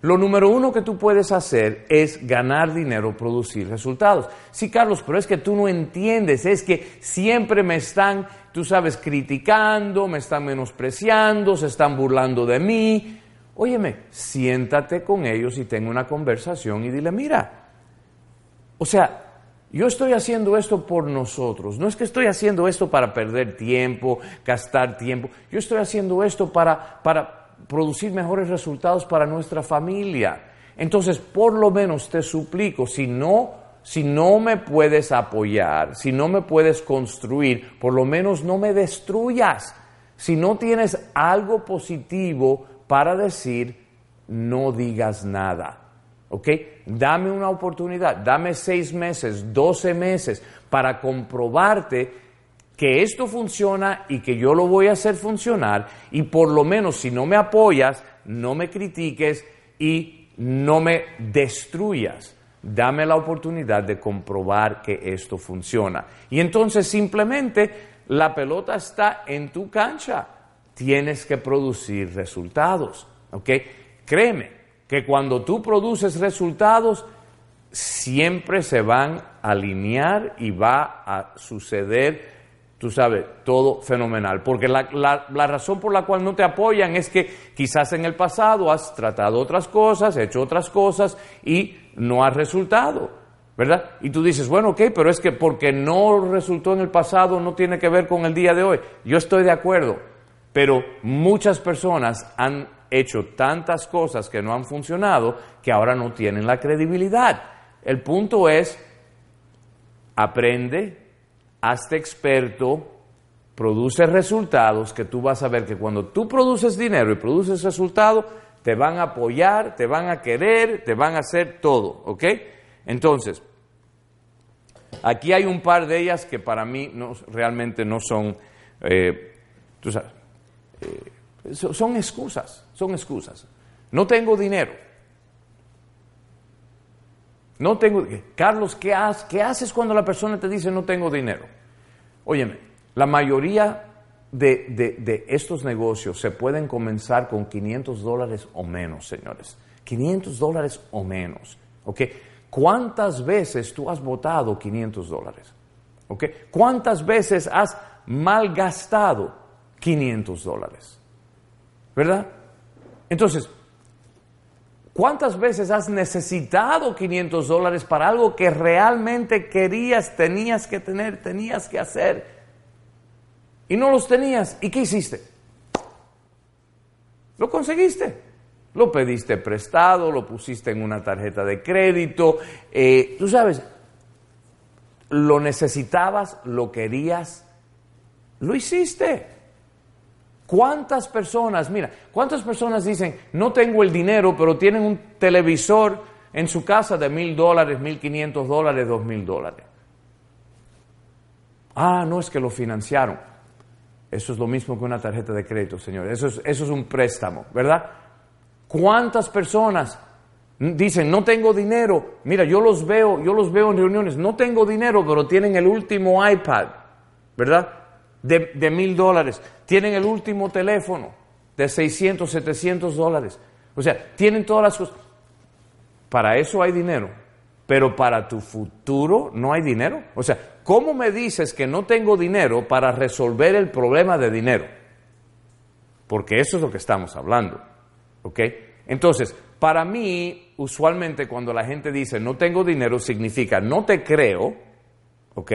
Lo número uno que tú puedes hacer es ganar dinero, producir resultados. Sí, Carlos, pero es que tú no entiendes, es que siempre me están, tú sabes, criticando, me están menospreciando, se están burlando de mí. Óyeme, siéntate con ellos y ten una conversación y dile, mira, o sea, yo estoy haciendo esto por nosotros. No es que estoy haciendo esto para perder tiempo, gastar tiempo. Yo estoy haciendo esto para, para producir mejores resultados para nuestra familia. Entonces, por lo menos te suplico, si no, si no me puedes apoyar, si no me puedes construir, por lo menos no me destruyas. Si no tienes algo positivo para decir, no digas nada. ¿ok? Dame una oportunidad, dame seis meses, doce meses para comprobarte que esto funciona y que yo lo voy a hacer funcionar y por lo menos si no me apoyas, no me critiques y no me destruyas. Dame la oportunidad de comprobar que esto funciona. Y entonces simplemente la pelota está en tu cancha. Tienes que producir resultados. ¿Ok? Créeme, que cuando tú produces resultados, siempre se van a alinear y va a suceder, tú sabes, todo fenomenal. Porque la, razón por la cual no te apoyan es que quizás en el pasado has tratado otras cosas, hecho otras cosas y no has resultado. ¿verdad? Y tú dices, bueno, ok, pero es que porque no resultó en el pasado no tiene que ver con el día de hoy. Yo estoy de acuerdo, pero muchas personas han hecho tantas cosas que no han funcionado que ahora no tienen la credibilidad. El punto es, aprende, hazte experto, produce resultados que tú vas a ver que cuando tú produces dinero y produces resultados, te van a apoyar, te van a querer, te van a hacer todo, ¿ok? Entonces, aquí hay un par de ellas que para mí no, realmente no son, eh, tú sabes, eh, son excusas, son excusas. No tengo dinero. No tengo. Carlos, ¿qué, haces cuando la persona te dice no tengo dinero? Óyeme, la mayoría de, estos negocios se pueden comenzar con 500 dólares o menos, señores. 500 dólares o menos. ¿Ok? ¿Cuántas veces tú has votado 500 dólares? ¿Ok? ¿Cuántas veces has malgastado 500 dólares? ¿verdad? Entonces, ¿cuántas veces has necesitado 500 dólares para algo que realmente querías, tenías que tener, tenías que hacer? Y no los tenías. ¿Y qué hiciste? Lo conseguiste. Lo pediste prestado, lo pusiste en una tarjeta de crédito. Eh, tú sabes, lo necesitabas, lo querías, lo hiciste. ¿Cuántas personas, mira, cuántas personas dicen, no tengo el dinero, pero tienen un televisor en su casa de mil dólares, mil quinientos dólares, dos mil dólares? Ah, no es que lo financiaron. Eso es lo mismo que una tarjeta de crédito, señores. Eso es, eso es un préstamo, ¿verdad? ¿Cuántas personas dicen, no tengo dinero? Mira, yo los veo, yo los veo en reuniones, no tengo dinero, pero tienen el último iPad, ¿verdad? de mil dólares, tienen el último teléfono de 600, 700 dólares. O sea, tienen todas las cosas. Para eso hay dinero. pero para tu futuro no hay dinero. O sea, ¿cómo me dices que no tengo dinero para resolver el problema de dinero? Porque eso es lo que estamos hablando. ¿Ok? Entonces, para mí, usualmente cuando la gente dice no tengo dinero, significa no te creo, ¿ok?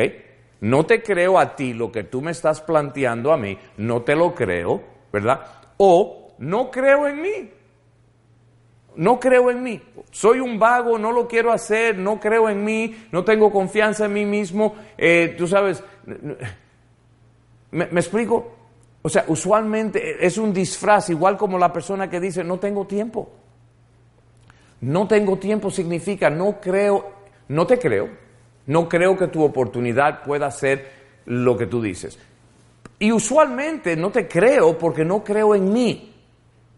No te creo a ti lo que tú me estás planteando a mí, no te lo creo, ¿verdad? O no creo en mí. No creo en mí. Soy un vago, no lo quiero hacer, no creo en mí, no tengo confianza en mí mismo. Eh, tú sabes, ¿me, ¿me explico? O sea, usualmente es un disfraz, igual como la persona que dice, no tengo tiempo. No tengo tiempo significa, no creo, no te creo, no creo que tu oportunidad pueda ser lo que tú dices. Y usualmente no te creo porque no creo en mí.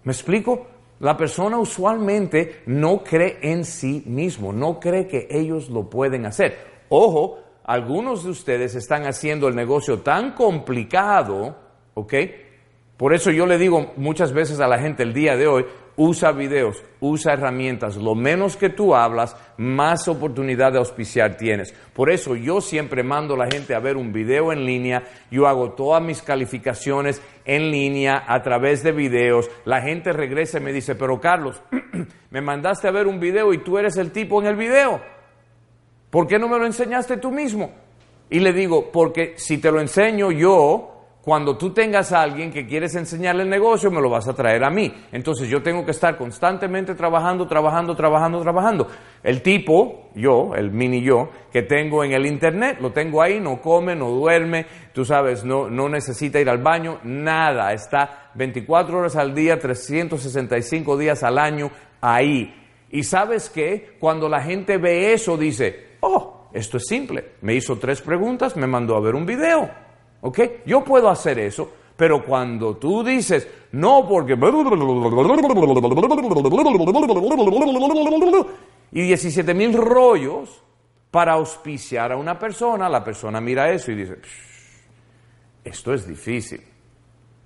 ¿Me explico? La persona usualmente no cree en sí mismo, no cree que ellos lo pueden hacer. Ojo, algunos de ustedes están haciendo el negocio tan complicado, ¿ok? Por eso yo le digo muchas veces a la gente el día de hoy, usa videos, usa herramientas. Lo menos que tú hablas, más oportunidad de auspiciar tienes. Por eso yo siempre mando a la gente a ver un video en línea. Yo hago todas mis calificaciones en línea a través de videos. La gente regresa y me dice, pero Carlos, me mandaste a ver un video y tú eres el tipo en el video. ¿Por qué no me lo enseñaste tú mismo? Y le digo, porque si te lo enseño yo, cuando tú tengas a alguien que quieres enseñarle el negocio, me lo vas a traer a mí. Entonces yo tengo que estar constantemente trabajando, trabajando, trabajando, trabajando. El tipo, yo, el mini yo, que tengo en el internet, lo tengo ahí, no come, no duerme, tú sabes, no, no necesita ir al baño, nada. Está 24 horas al día, 365 días al año ahí. Y sabes qué? Cuando la gente ve eso, dice, oh, esto es simple. Me hizo tres preguntas, me mandó a ver un video. ¿Ok? Yo puedo hacer eso, pero cuando tú dices, no, porque... Y 17 mil rollos para auspiciar a una persona, la persona mira eso y dice, esto es difícil.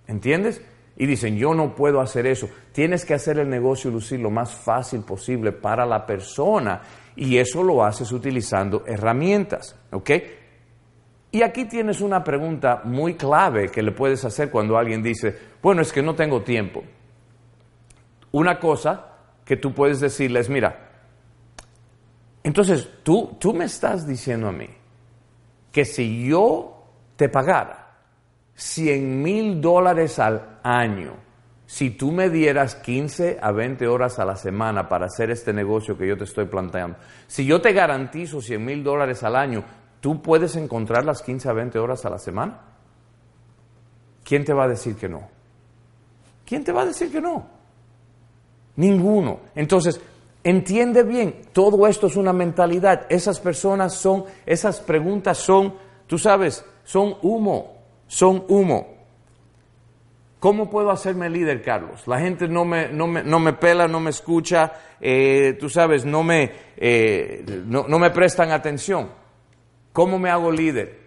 ¿Entiendes? Y dicen, yo no puedo hacer eso. Tienes que hacer el negocio lucir lo más fácil posible para la persona. Y eso lo haces utilizando herramientas. ¿Ok? Y aquí tienes una pregunta muy clave que le puedes hacer cuando alguien dice, bueno, es que no tengo tiempo. Una cosa que tú puedes decirles, mira, entonces tú, tú me estás diciendo a mí que si yo te pagara 100 mil dólares al año, si tú me dieras 15 a 20 horas a la semana para hacer este negocio que yo te estoy planteando, si yo te garantizo 100 mil dólares al año, ¿Tú puedes encontrar las 15 a 20 horas a la semana? ¿Quién te va a decir que no? ¿Quién te va a decir que no? Ninguno. Entonces, entiende bien, todo esto es una mentalidad. Esas personas son, esas preguntas son, tú sabes, son humo, son humo. ¿Cómo puedo hacerme líder, Carlos? La gente no me, no me, no me pela, no me escucha, eh, tú sabes, no me, eh, no, no me prestan atención. ¿Cómo me hago líder?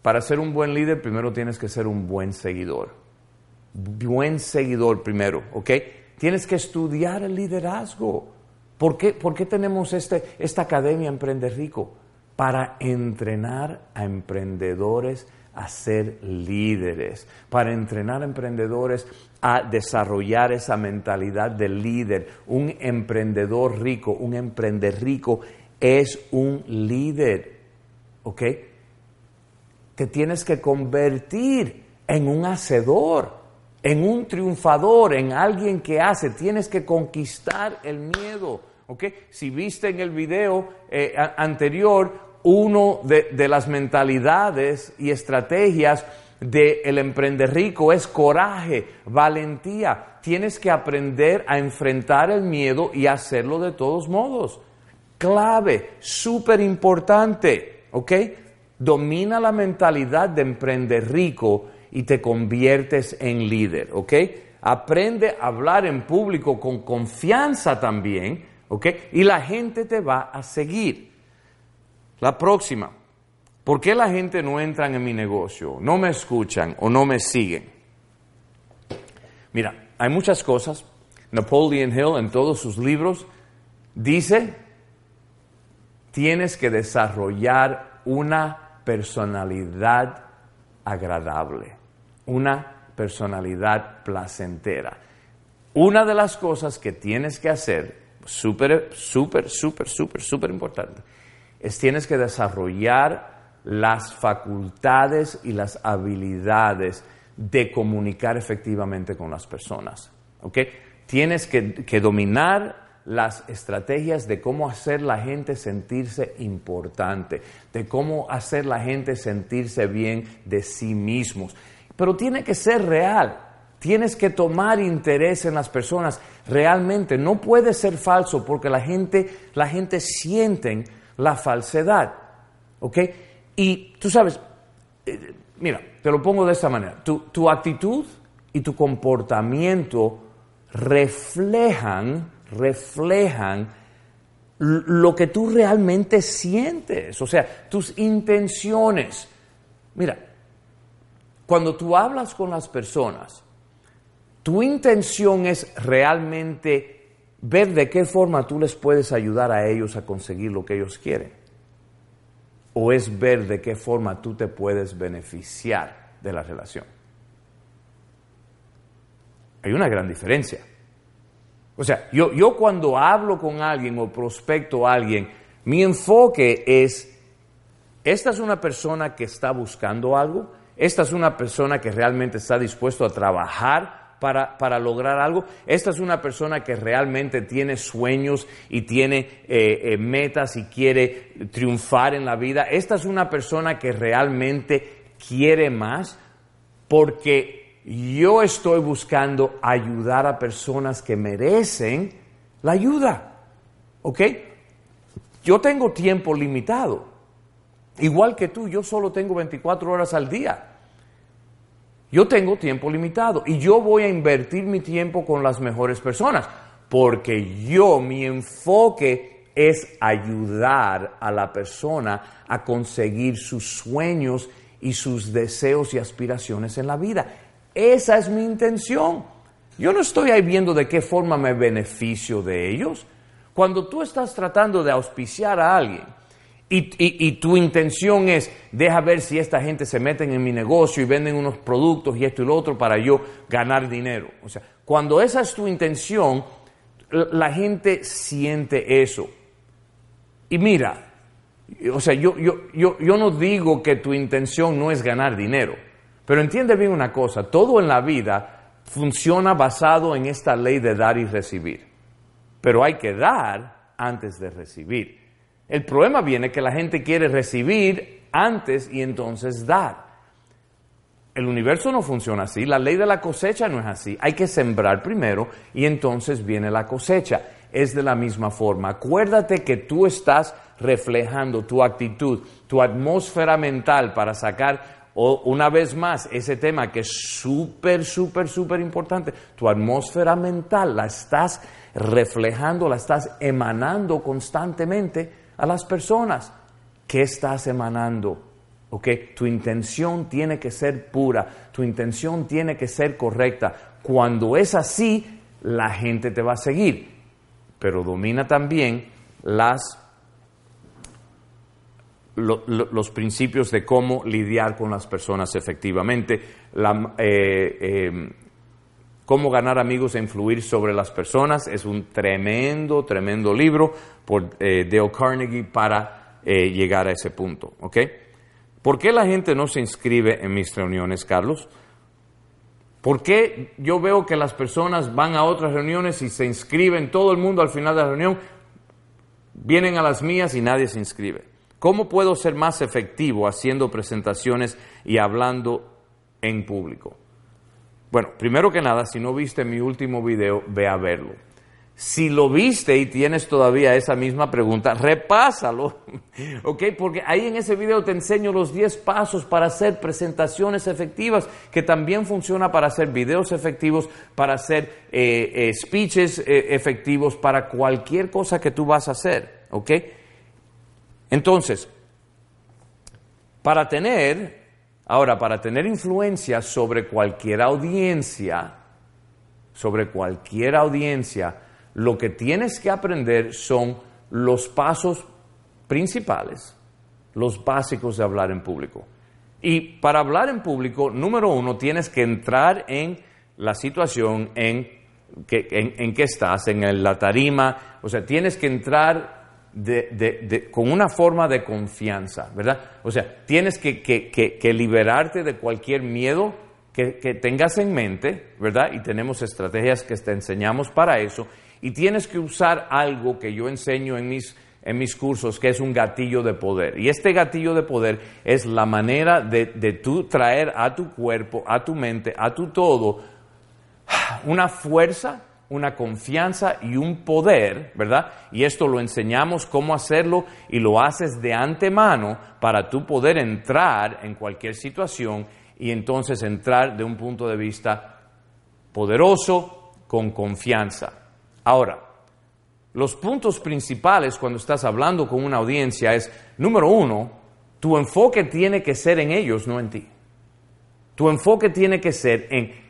Para ser un buen líder, primero tienes que ser un buen seguidor. Buen seguidor primero, ¿ok? Tienes que estudiar el liderazgo. ¿Por qué, por qué tenemos este, esta academia Emprender Rico? Para entrenar a emprendedores a ser líderes, para entrenar a emprendedores a desarrollar esa mentalidad de líder. Un emprendedor rico, un emprender rico es un líder. ¿Ok? Te tienes que convertir en un hacedor, en un triunfador, en alguien que hace. Tienes que conquistar el miedo, ¿ok? Si viste en el video eh, anterior, uno de, las mentalidades y estrategias del emprender rico es coraje, valentía. Tienes que aprender a enfrentar el miedo y hacerlo de todos modos. Clave, súper importante. ¿Ok? Domina la mentalidad de emprender rico y te conviertes en líder, ¿ok? Aprende a hablar en público con confianza también, ¿ok? Y la gente te va a seguir. La próxima, ¿por qué la gente no entra en mi negocio, no me escuchan o no me siguen? Mira, hay muchas cosas. Napoleon Hill en todos sus libros dice tienes que desarrollar una personalidad agradable, una personalidad placentera. Una de las cosas que tienes que hacer, súper, súper, súper, súper, súper importante, es tienes que desarrollar las facultades y las habilidades de comunicar efectivamente con las personas. Tienes que, que dominar las estrategias de cómo hacer la gente sentirse importante, de cómo hacer la gente sentirse bien de sí mismos. Pero tiene que ser real. Tienes que tomar interés en las personas realmente. No puede ser falso porque la gente, la gente siente la falsedad. ¿Ok? Y tú sabes, eh, mira, te lo pongo de esta manera. Tu, tu actitud y tu comportamiento reflejan reflejan lo que tú realmente sientes, o sea, tus intenciones. Mira, cuando tú hablas con las personas, tu intención es realmente ver de qué forma tú les puedes ayudar a ellos a conseguir lo que ellos quieren. O es ver de qué forma tú te puedes beneficiar de la relación. Hay una gran diferencia. O sea, yo, yo cuando hablo con alguien o prospecto a alguien, mi enfoque es, esta es una persona que está buscando algo, esta es una persona que realmente está dispuesto a trabajar para, para, lograr algo. Esta es una persona que realmente tiene sueños y tiene eh, eh, metas y quiere triunfar en la vida. Esta es una persona que realmente quiere más porque yo estoy buscando ayudar a personas que merecen la ayuda. ¿Ok? Yo tengo tiempo limitado. Igual que tú, yo solo tengo 24 horas al día. Yo tengo tiempo limitado y yo voy a invertir mi tiempo con las mejores personas porque yo, mi enfoque es ayudar a la persona a conseguir sus sueños y sus deseos y aspiraciones en la vida. Esa es mi intención. Yo no estoy ahí viendo de qué forma me beneficio de ellos. Cuando tú estás tratando de auspiciar a alguien y, tu intención es, deja ver si esta gente se mete en mi negocio y venden unos productos y esto y lo otro para yo ganar dinero. O sea, cuando esa es tu intención, la gente siente eso. Y mira, o sea, yo, yo, yo, yo no digo que tu intención no es ganar dinero. Pero entiende bien una cosa, todo en la vida funciona basado en esta ley de dar y recibir. Pero hay que dar antes de recibir. El problema viene que la gente quiere recibir antes y entonces dar. El universo no funciona así, la ley de la cosecha no es así. Hay que sembrar primero y entonces viene la cosecha. Es de la misma forma. Acuérdate que tú estás reflejando tu actitud, tu atmósfera mental para sacar o una vez más, ese tema que es súper, súper, súper importante, tu atmósfera mental la estás reflejando, la estás emanando constantemente a las personas. ¿Qué estás emanando? ¿Ok? Tu intención tiene que ser pura, tu intención tiene que ser correcta. Cuando es así, la gente te va a seguir. Pero domina también las los principios de cómo lidiar con las personas efectivamente, eh, em, cómo ganar amigos e influir sobre las personas. Es un tremendo, tremendo libro por eh, Dale Carnegie para eh, llegar a ese punto. ¿ok? ¿Por qué la gente no se inscribe en mis reuniones, Carlos? ¿Por qué yo veo que las personas van a otras reuniones y se inscriben, todo el mundo al final de la reunión, vienen a las mías y nadie se inscribe? ¿Cómo puedo ser más efectivo haciendo presentaciones y hablando en público? Bueno, primero que nada, si no viste mi último video, ve a verlo. Si lo viste y tienes todavía esa misma pregunta, repásalo, ¿ok? Porque ahí en ese video te enseño los 10 pasos para hacer presentaciones efectivas, que también funciona para hacer videos efectivos, para hacer eh, eh, speeches eh, efectivos, para cualquier cosa que tú vas a hacer, ¿ok? Entonces, para tener, ahora, para tener influencia sobre cualquier audiencia, sobre cualquier audiencia, lo que tienes que aprender son los pasos principales, los básicos de hablar en público. Y para hablar en público, número uno, tienes que entrar en la situación en que, estás, en la tarima, o sea, tienes que entrar con una forma de confianza, ¿verdad? O sea, tienes que, liberarte de cualquier miedo que, tengas en mente, ¿verdad? Y tenemos estrategias que te enseñamos para eso. Y tienes que usar algo que yo enseño en mis, en mis cursos, que es un gatillo de poder. Y este gatillo de poder es la manera de, de tú traer a tu cuerpo, a tu mente, a tu todo, una fuerza una confianza y un poder, ¿verdad? Y esto lo enseñamos cómo hacerlo y lo haces de antemano para tú poder entrar en cualquier situación y entonces entrar de un punto de vista poderoso, con confianza. Ahora, los puntos principales cuando estás hablando con una audiencia es, número uno, tu enfoque tiene que ser en ellos, no en ti. Tu enfoque tiene que ser en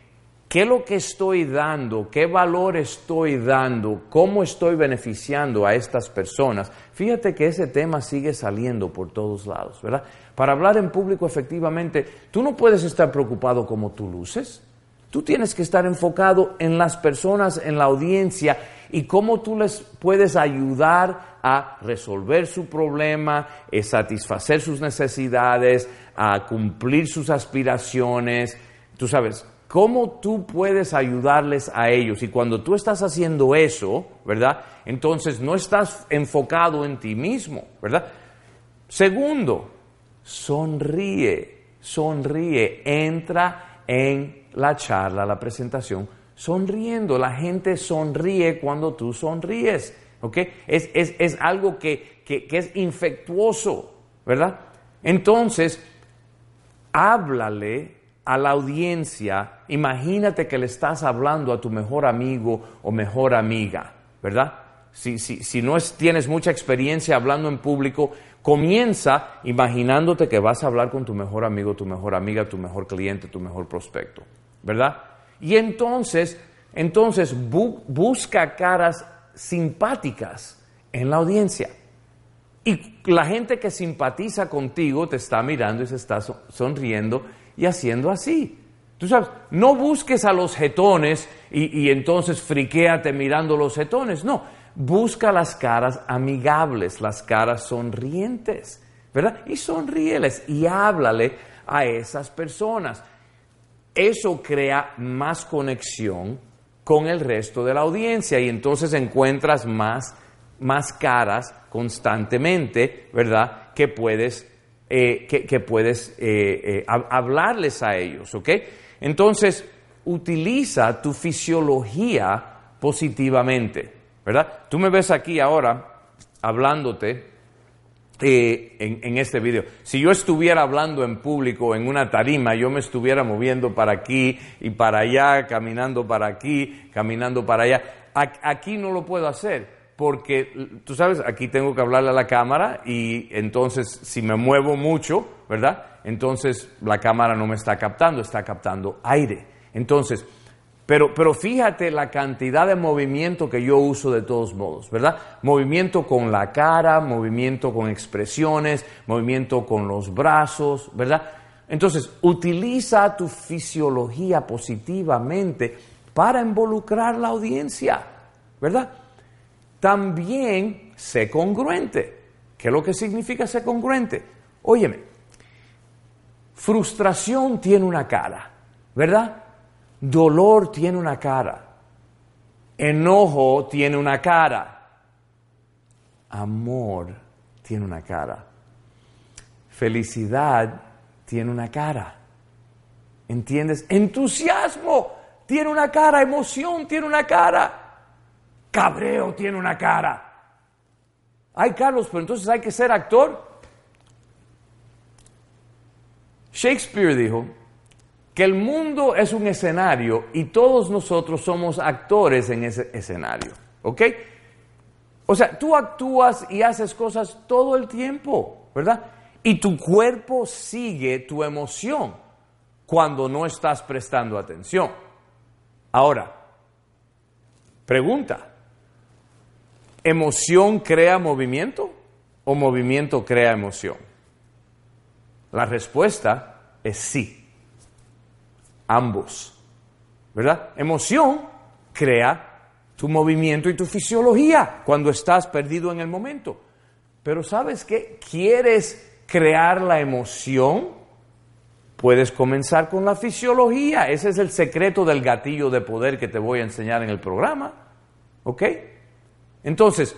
¿Qué es lo que estoy dando? ¿Qué valor estoy dando? ¿Cómo estoy beneficiando a estas personas? Fíjate que ese tema sigue saliendo por todos lados, ¿verdad? Para hablar en público efectivamente, tú no puedes estar preocupado como tú luces. Tú tienes que estar enfocado en las personas, en la audiencia y cómo tú les puedes ayudar a resolver su problema, a eh, satisfacer sus necesidades, a cumplir sus aspiraciones. Tú sabes, ¿Cómo tú puedes ayudarles a ellos? Y cuando tú estás haciendo eso, ¿verdad? Entonces no estás enfocado en ti mismo, ¿verdad? Segundo, sonríe, sonríe, entra en la charla, la presentación, sonriendo. La gente sonríe cuando tú sonríes, ¿ok? Es, algo que, que es infectuoso, ¿verdad? Entonces, háblale a la audiencia, imagínate que le estás hablando a tu mejor amigo o mejor amiga, ¿verdad? Si, si, si no tienes mucha experiencia hablando en público, comienza imaginándote que vas a hablar con tu mejor amigo, tu mejor amiga, tu mejor cliente, tu mejor prospecto, ¿verdad? Y entonces, entonces busca caras simpáticas en la audiencia. Y la gente que simpatiza contigo te está mirando y se está sonriendo y haciendo así. Tú sabes, no busques a los jetones y, entonces friquéate mirando los jetones. No, busca las caras amigables, las caras sonrientes, ¿verdad? Y sonríeles y háblale a esas personas. Eso crea más conexión con el resto de la audiencia y entonces encuentras más, más caras constantemente, ¿verdad? Que puedes eh, que, puedes eh, eh, hablarles a ellos, ¿ok? Entonces, utiliza tu fisiología positivamente, ¿verdad? Tú me ves aquí ahora hablándote en, en, este video. Si yo estuviera hablando en público, en una tarima, yo me estuviera moviendo para aquí y para allá, caminando para aquí, caminando para allá. Aquí no lo puedo hacer porque tú sabes, aquí tengo que hablarle a la cámara y entonces si me muevo mucho, ¿verdad? Entonces la cámara no me está captando, está captando aire. Entonces, pero, pero fíjate la cantidad de movimiento que yo uso de todos modos, ¿verdad? Movimiento con la cara, movimiento con expresiones, movimiento con los brazos, ¿verdad? Entonces, utiliza tu fisiología positivamente para involucrar la audiencia, ¿verdad? También sé congruente. ¿Qué es lo que significa ser congruente? Óyeme, frustración tiene una cara, ¿verdad? Dolor tiene una cara. Enojo tiene una cara. Amor tiene una cara. Felicidad tiene una cara. ¿Entiendes? Entusiasmo tiene una cara. Emoción tiene una cara. Cabreo tiene una cara. Ay, Carlos, pero entonces hay que ser actor. Shakespeare dijo que el mundo es un escenario y todos nosotros somos actores en ese escenario. ¿Ok? O sea, tú actúas y haces cosas todo el tiempo, ¿verdad? Y tu cuerpo sigue tu emoción cuando no estás prestando atención. Ahora, pregunta, ¿Emoción crea movimiento? o movimiento crea emoción? La respuesta es sí. Ambos. ¿Verdad? Emoción crea tu movimiento y tu fisiología cuando estás perdido en el momento. Pero ¿sabes qué? ¿Quieres crear la emoción? Puedes comenzar con la fisiología. Ese es el secreto del gatillo de poder que te voy a enseñar en el programa. ¿Ok? Entonces,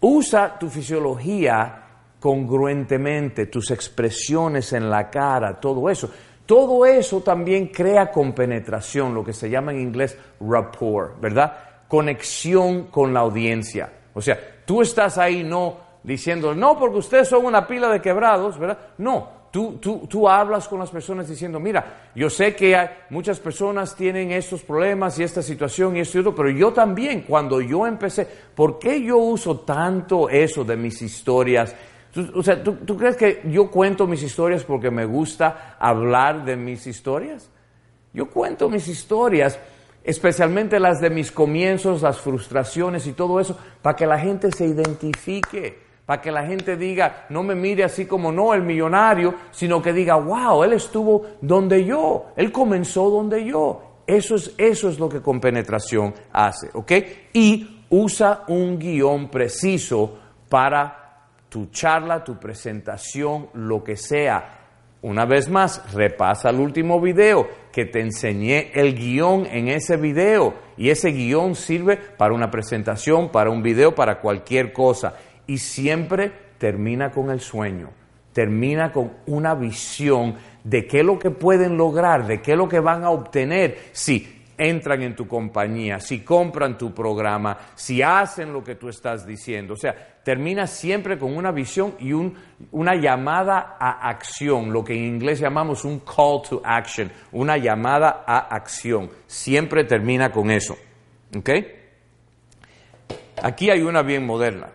usa tu fisiología congruentemente, tus expresiones en la cara, todo eso. Todo eso también crea compenetración, lo que se llama en inglés rapport, ¿verdad? Conexión con la audiencia. O sea, tú estás ahí no diciendo, no, porque ustedes son una pila de quebrados, ¿verdad? No, Tú, tú, tú, hablas con las personas diciendo, mira, yo sé que hay, muchas personas tienen estos problemas y esta situación y esto y otro, pero yo también, cuando yo empecé, ¿por qué yo uso tanto eso de mis historias? o sea, ¿tú, ¿tú, crees que yo cuento mis historias porque me gusta hablar de mis historias? Yo cuento mis historias, especialmente las de mis comienzos, las frustraciones y todo eso, para que la gente se identifique para que la gente diga, no me mire así como no el millonario, sino que diga, wow, él estuvo donde yo, él comenzó donde yo. Eso es, eso es lo que con penetración hace, ¿ok? Y usa un guion preciso para tu charla, tu presentación, lo que sea. Una vez más, repasa el último video que te enseñé el guion en ese video y ese guion sirve para una presentación, para un video, para cualquier cosa y siempre termina con el sueño, termina con una visión de qué es lo que pueden lograr, de qué es lo que van a obtener si entran en tu compañía, si compran tu programa, si hacen lo que tú estás diciendo. O sea, termina siempre con una visión y un, una llamada a acción, lo que en inglés llamamos un call to action, una llamada a acción. Siempre termina con eso. ¿Ok? Aquí hay una bien moderna.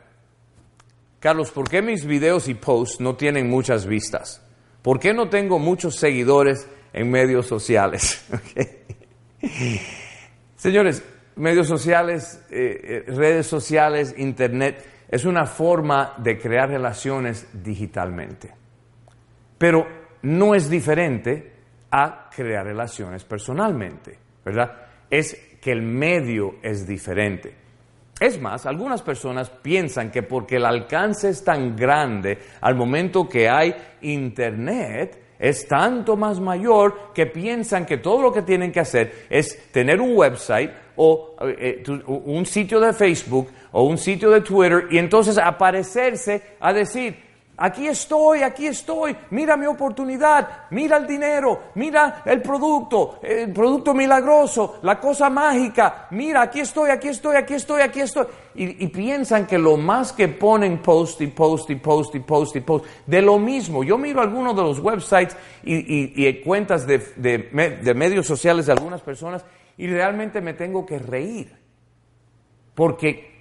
Carlos, ¿por qué mis videos y posts no tienen muchas vistas? ¿Por qué no tengo muchos seguidores en medios sociales? Señores, medios sociales, eh, eh, redes sociales, internet, es una forma de crear relaciones digitalmente. Pero no es diferente a crear relaciones personalmente, ¿verdad? Es que el medio es diferente. Es más, algunas personas piensan que porque el alcance es tan grande al momento que hay Internet, es tanto más mayor que piensan que todo lo que tienen que hacer es tener un website o eh, un sitio de Facebook o un sitio de Twitter y entonces aparecerse a decir, Aquí estoy, aquí estoy, mira mi oportunidad, mira el dinero, mira el producto, el producto milagroso, la cosa mágica, mira, aquí estoy, aquí estoy, aquí estoy, aquí estoy. Y, piensan que lo más que ponen post y post y post y post y post, de lo mismo. Yo miro algunos de los websites y, cuentas de, medios sociales de algunas personas y realmente me tengo que reír. Porque,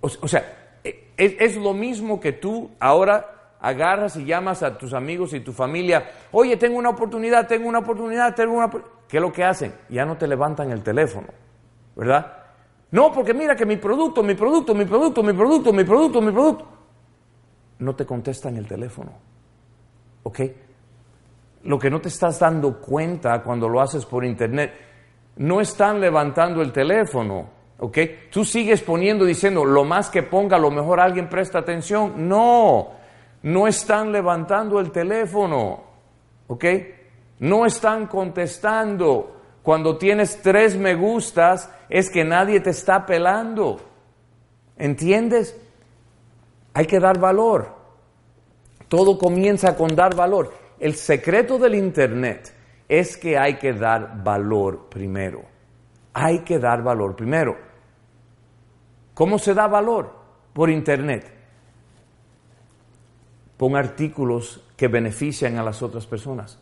o, sea, e, es lo mismo que tú ahora agarras y llamas a tus amigos y tu familia, oye, tengo una oportunidad, tengo una oportunidad, tengo una ¿Qué es lo que hacen? Ya no te levantan el teléfono, ¿verdad? No, porque mira que mi producto, mi producto, mi producto, mi producto, mi producto, mi producto. No te contestan el teléfono, ¿ok? Lo que no te estás dando cuenta cuando lo haces por internet, no están levantando el teléfono, ¿ok? Tú sigues poniendo, diciendo, lo más que ponga, lo mejor alguien presta atención. No, no están levantando el teléfono, ¿ok? No están contestando. Cuando tienes tres me gustas es que nadie te está pelando. ¿Entiendes? Hay que dar valor. Todo comienza con dar valor. El secreto del Internet es que hay que dar valor primero. Hay que dar valor primero. ¿Cómo se da valor? Por Internet. Pon artículos que benefician a las otras personas.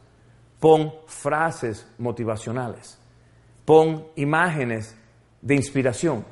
Pon frases motivacionales. Pon imágenes de inspiración.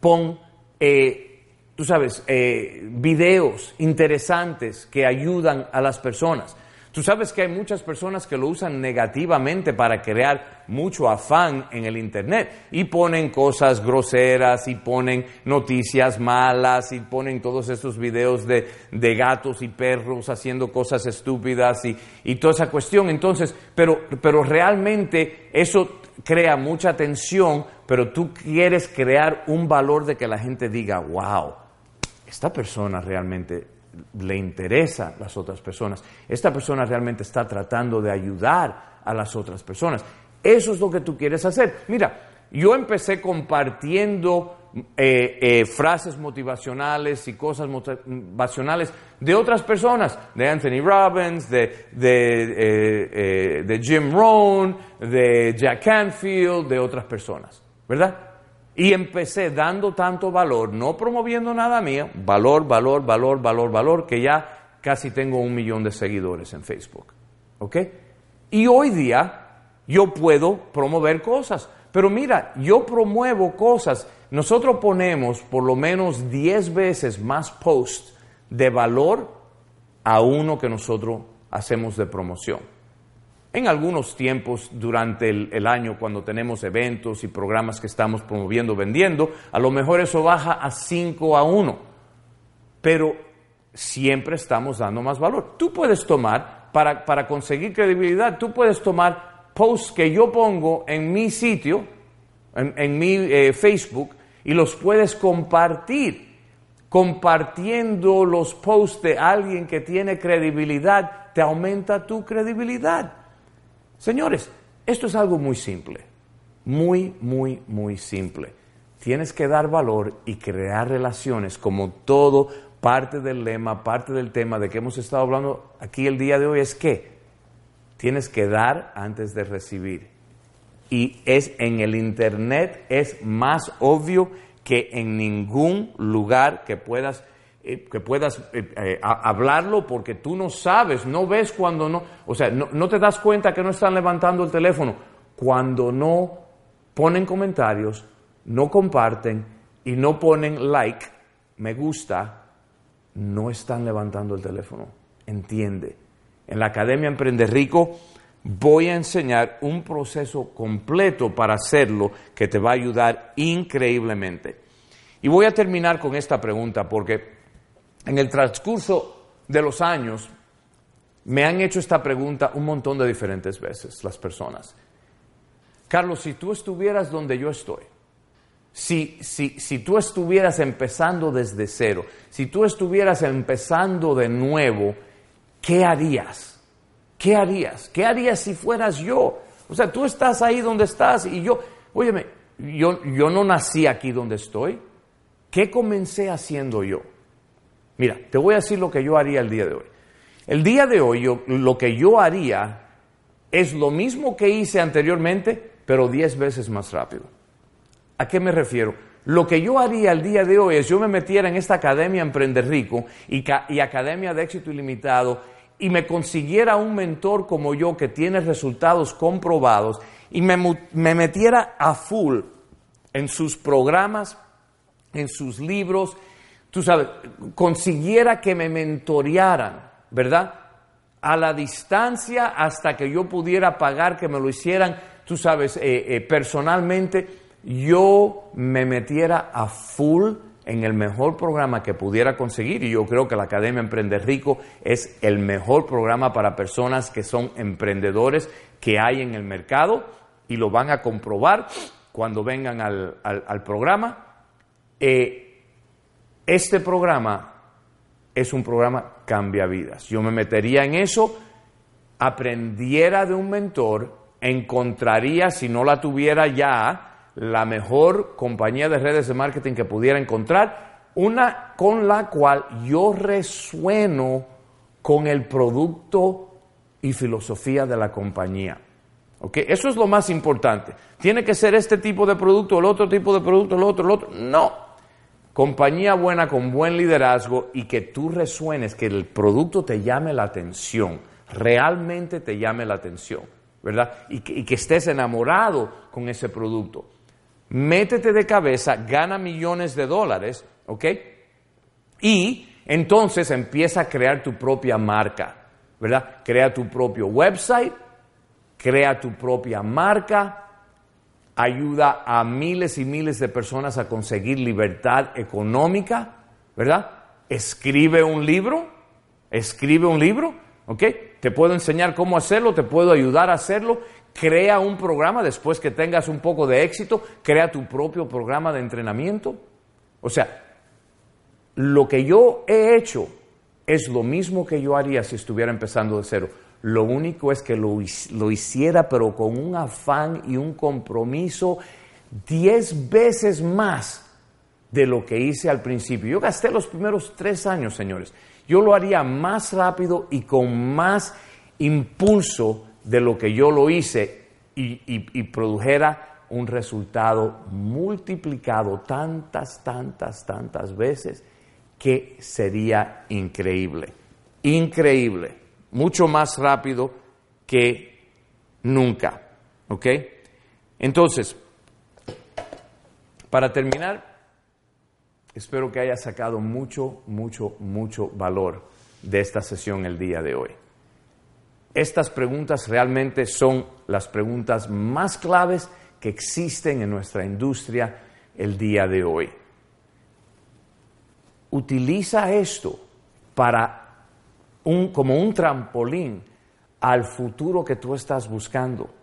Pon, eh, tú sabes, eh, videos interesantes que ayudan a las personas. Tú sabes que hay muchas personas que lo usan negativamente para crear mucho afán en el Internet y ponen cosas groseras y ponen noticias malas y ponen todos esos videos de, gatos y perros haciendo cosas estúpidas y, y toda esa cuestión. Entonces, pero, pero realmente eso crea mucha tensión, pero tú quieres crear un valor de que la gente diga, wow, esta persona realmente le interesa a las otras personas. Esta persona realmente está tratando de ayudar a las otras personas. Eso es lo que tú quieres hacer. Mira, yo empecé compartiendo eh, eh, frases motivacionales y cosas motivacionales de otras personas, de Anthony Robbins, de, eh, de Jim Rohn, de Jack Canfield, de otras personas, ¿verdad? Y empecé dando tanto valor, no promoviendo nada mío, valor, valor, valor, valor, valor, que ya casi tengo un millón de seguidores en Facebook. ¿Ok? Y hoy día yo puedo promover cosas. Pero mira, yo promuevo cosas. Nosotros ponemos por lo menos 10 veces más posts de valor a uno que nosotros hacemos de promoción. En algunos tiempos durante el, año, cuando tenemos eventos y programas que estamos promoviendo, vendiendo, a lo mejor eso baja a 5 a 1. Pero siempre estamos dando más valor. Tú puedes tomar, para, para conseguir credibilidad, tú puedes tomar posts que yo pongo en mi sitio, en, mi eh, Facebook, y los puedes compartir. Compartiendo los posts de alguien que tiene credibilidad, te aumenta tu credibilidad. Señores, esto es algo muy simple, muy, muy, muy simple. Tienes que dar valor y crear relaciones como todo parte del lema, parte del tema de que hemos estado hablando aquí el día de hoy es que tienes que dar antes de recibir. Y es en el internet es más obvio que en ningún lugar que puedas eh, que puedas eh, eh, hablarlo porque tú no sabes, no ves cuando no, o sea, no, no, te das cuenta que no están levantando el teléfono cuando no ponen comentarios, no comparten y no ponen like, me gusta, no están levantando el teléfono. Entiende. En la Academia Emprende Rico voy a enseñar un proceso completo para hacerlo que te va a ayudar increíblemente. Y voy a terminar con esta pregunta porque en el transcurso de los años, me han hecho esta pregunta un montón de diferentes veces las personas. Carlos, si tú estuvieras donde yo estoy, si, si, si tú estuvieras empezando desde cero, si tú estuvieras empezando de nuevo, ¿qué harías? ¿Qué harías? ¿Qué harías si fueras yo? O sea, tú estás ahí donde estás y yo, óyeme, yo, yo no nací aquí donde estoy. ¿Qué comencé haciendo yo? Mira, te voy a decir lo que yo haría el día de hoy. El día de hoy lo que yo haría es lo mismo que hice anteriormente, pero diez veces más rápido. ¿A qué me refiero? Lo que yo haría el día de hoy es yo me metiera en esta Academia Emprender Rico y, y Academia de Éxito Ilimitado y me consiguiera un mentor como yo que tiene resultados comprobados y me, me metiera a full en sus programas, en sus libros, tú sabes, consiguiera que me mentorearan, ¿verdad? A la distancia hasta que yo pudiera pagar que me lo hicieran, tú sabes, eh, eh, personalmente, yo me metiera a full en el mejor programa que pudiera conseguir y yo creo que la Academia Emprender Rico es el mejor programa para personas que son emprendedores que hay en el mercado y lo van a comprobar cuando vengan al, al, programa. Eh, este programa es un programa cambia vidas. Yo me metería en eso, aprendiera de un mentor, encontraría, si no la tuviera ya, la mejor compañía de redes de marketing que pudiera encontrar, una con la cual yo resueno con el producto y filosofía de la compañía. ¿Okay? Eso es lo más importante. ¿Tiene que ser este tipo de producto, el otro tipo de producto, el otro, el otro? No. Compañía buena con buen liderazgo y que tú resuenes, que el producto te llame la atención, realmente te llame la atención, ¿verdad? Y que, estés enamorado con ese producto. Métete de cabeza, gana millones de dólares, ¿ok? Y entonces empieza a crear tu propia marca, ¿verdad? Crea tu propio website, crea tu propia marca, ayuda a miles y miles de personas a conseguir libertad económica, ¿verdad? Escribe un libro, escribe un libro, ¿ok? Te puedo enseñar cómo hacerlo, te puedo ayudar a hacerlo. Crea un programa después que tengas un poco de éxito, crea tu propio programa de entrenamiento. O sea, lo que yo he hecho es lo mismo que yo haría si estuviera empezando de cero. Lo único es que lo, lo hiciera, pero con un afán y un compromiso diez veces más de lo que hice al principio. Yo gasté los primeros tres años, señores. Yo lo haría más rápido y con más impulso de lo que yo lo hice y, produjera un resultado multiplicado tantas, tantas, tantas veces que sería increíble. Increíble mucho más rápido que nunca. ¿Ok? Entonces, para terminar, espero que haya sacado mucho, mucho, mucho valor de esta sesión el día de hoy. Estas preguntas realmente son las preguntas más claves que existen en nuestra industria el día de hoy. Utiliza esto para como un trampolín al futuro que tú estás buscando.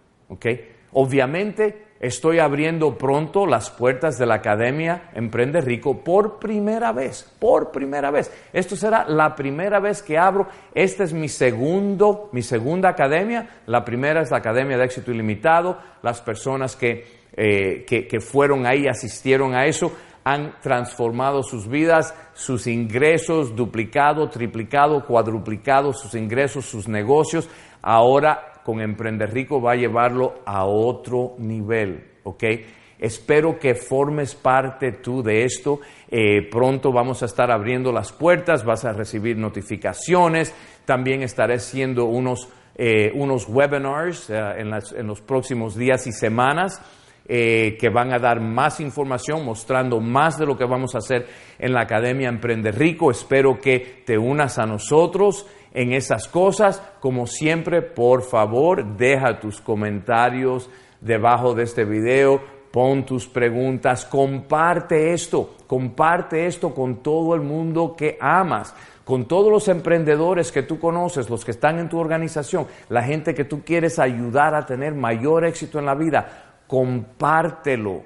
Obviamente estoy abriendo pronto las puertas de la Academia Emprende Rico por primera vez, por primera vez. Esto será la primera vez que abro. Esta es mi segundo, mi segunda academia. La primera es la Academia de Éxito Ilimitado. Las personas que, eh, que, que fueron ahí asistieron a eso han transformado sus vidas, sus ingresos, duplicado, triplicado, cuadruplicado sus ingresos, sus negocios. Ahora con Emprender Rico va a llevarlo a otro nivel, ¿ok? Espero que formes parte tú de esto. Eh, pronto vamos a estar abriendo las puertas, vas a recibir notificaciones. También estaré haciendo unos, eh, unos webinars eh, en, en los próximos días y semanas que van a dar más información, mostrando más de lo que vamos a hacer en la Academia Emprende Rico. Espero que te unas a nosotros en esas cosas. Como siempre, por favor, deja tus comentarios debajo de este video, pon tus preguntas, comparte esto, comparte esto con todo el mundo que amas con todos los emprendedores que tú conoces, los que están en tu organización, la gente que tú quieres ayudar a tener mayor éxito en la vida compártelo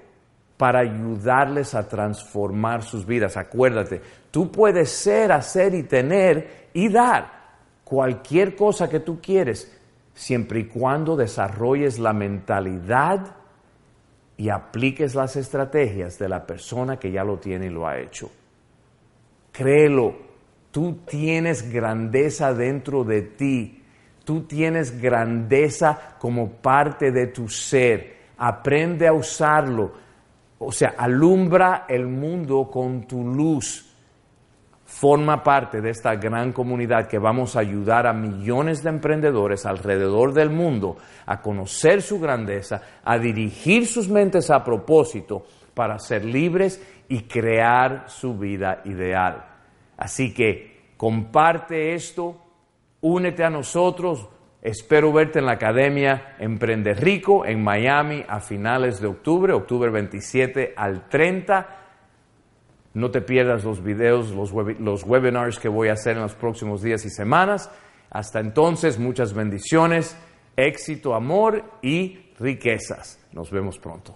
para ayudarles a transformar sus vidas. Acuérdate, tú puedes ser, hacer y tener y dar cualquier cosa que tú quieres, siempre y cuando desarrolles la mentalidad y apliques las estrategias de la persona que ya lo tiene y lo ha hecho. Créelo, tú tienes grandeza dentro de ti, tú tienes grandeza como parte de tu ser aprende a usarlo, o sea, alumbra el mundo con tu luz. Forma parte de esta gran comunidad que vamos a ayudar a millones de emprendedores alrededor del mundo a conocer su grandeza, a dirigir sus mentes a propósito para ser libres y crear su vida ideal. Así que comparte esto, únete a nosotros, Espero verte en la Academia Emprende Rico en Miami a finales de octubre, octubre 27 al 30. No te pierdas los videos, los, los webinars que voy a hacer en los próximos días y semanas. Hasta entonces, muchas bendiciones, éxito, amor y riquezas. Nos vemos pronto.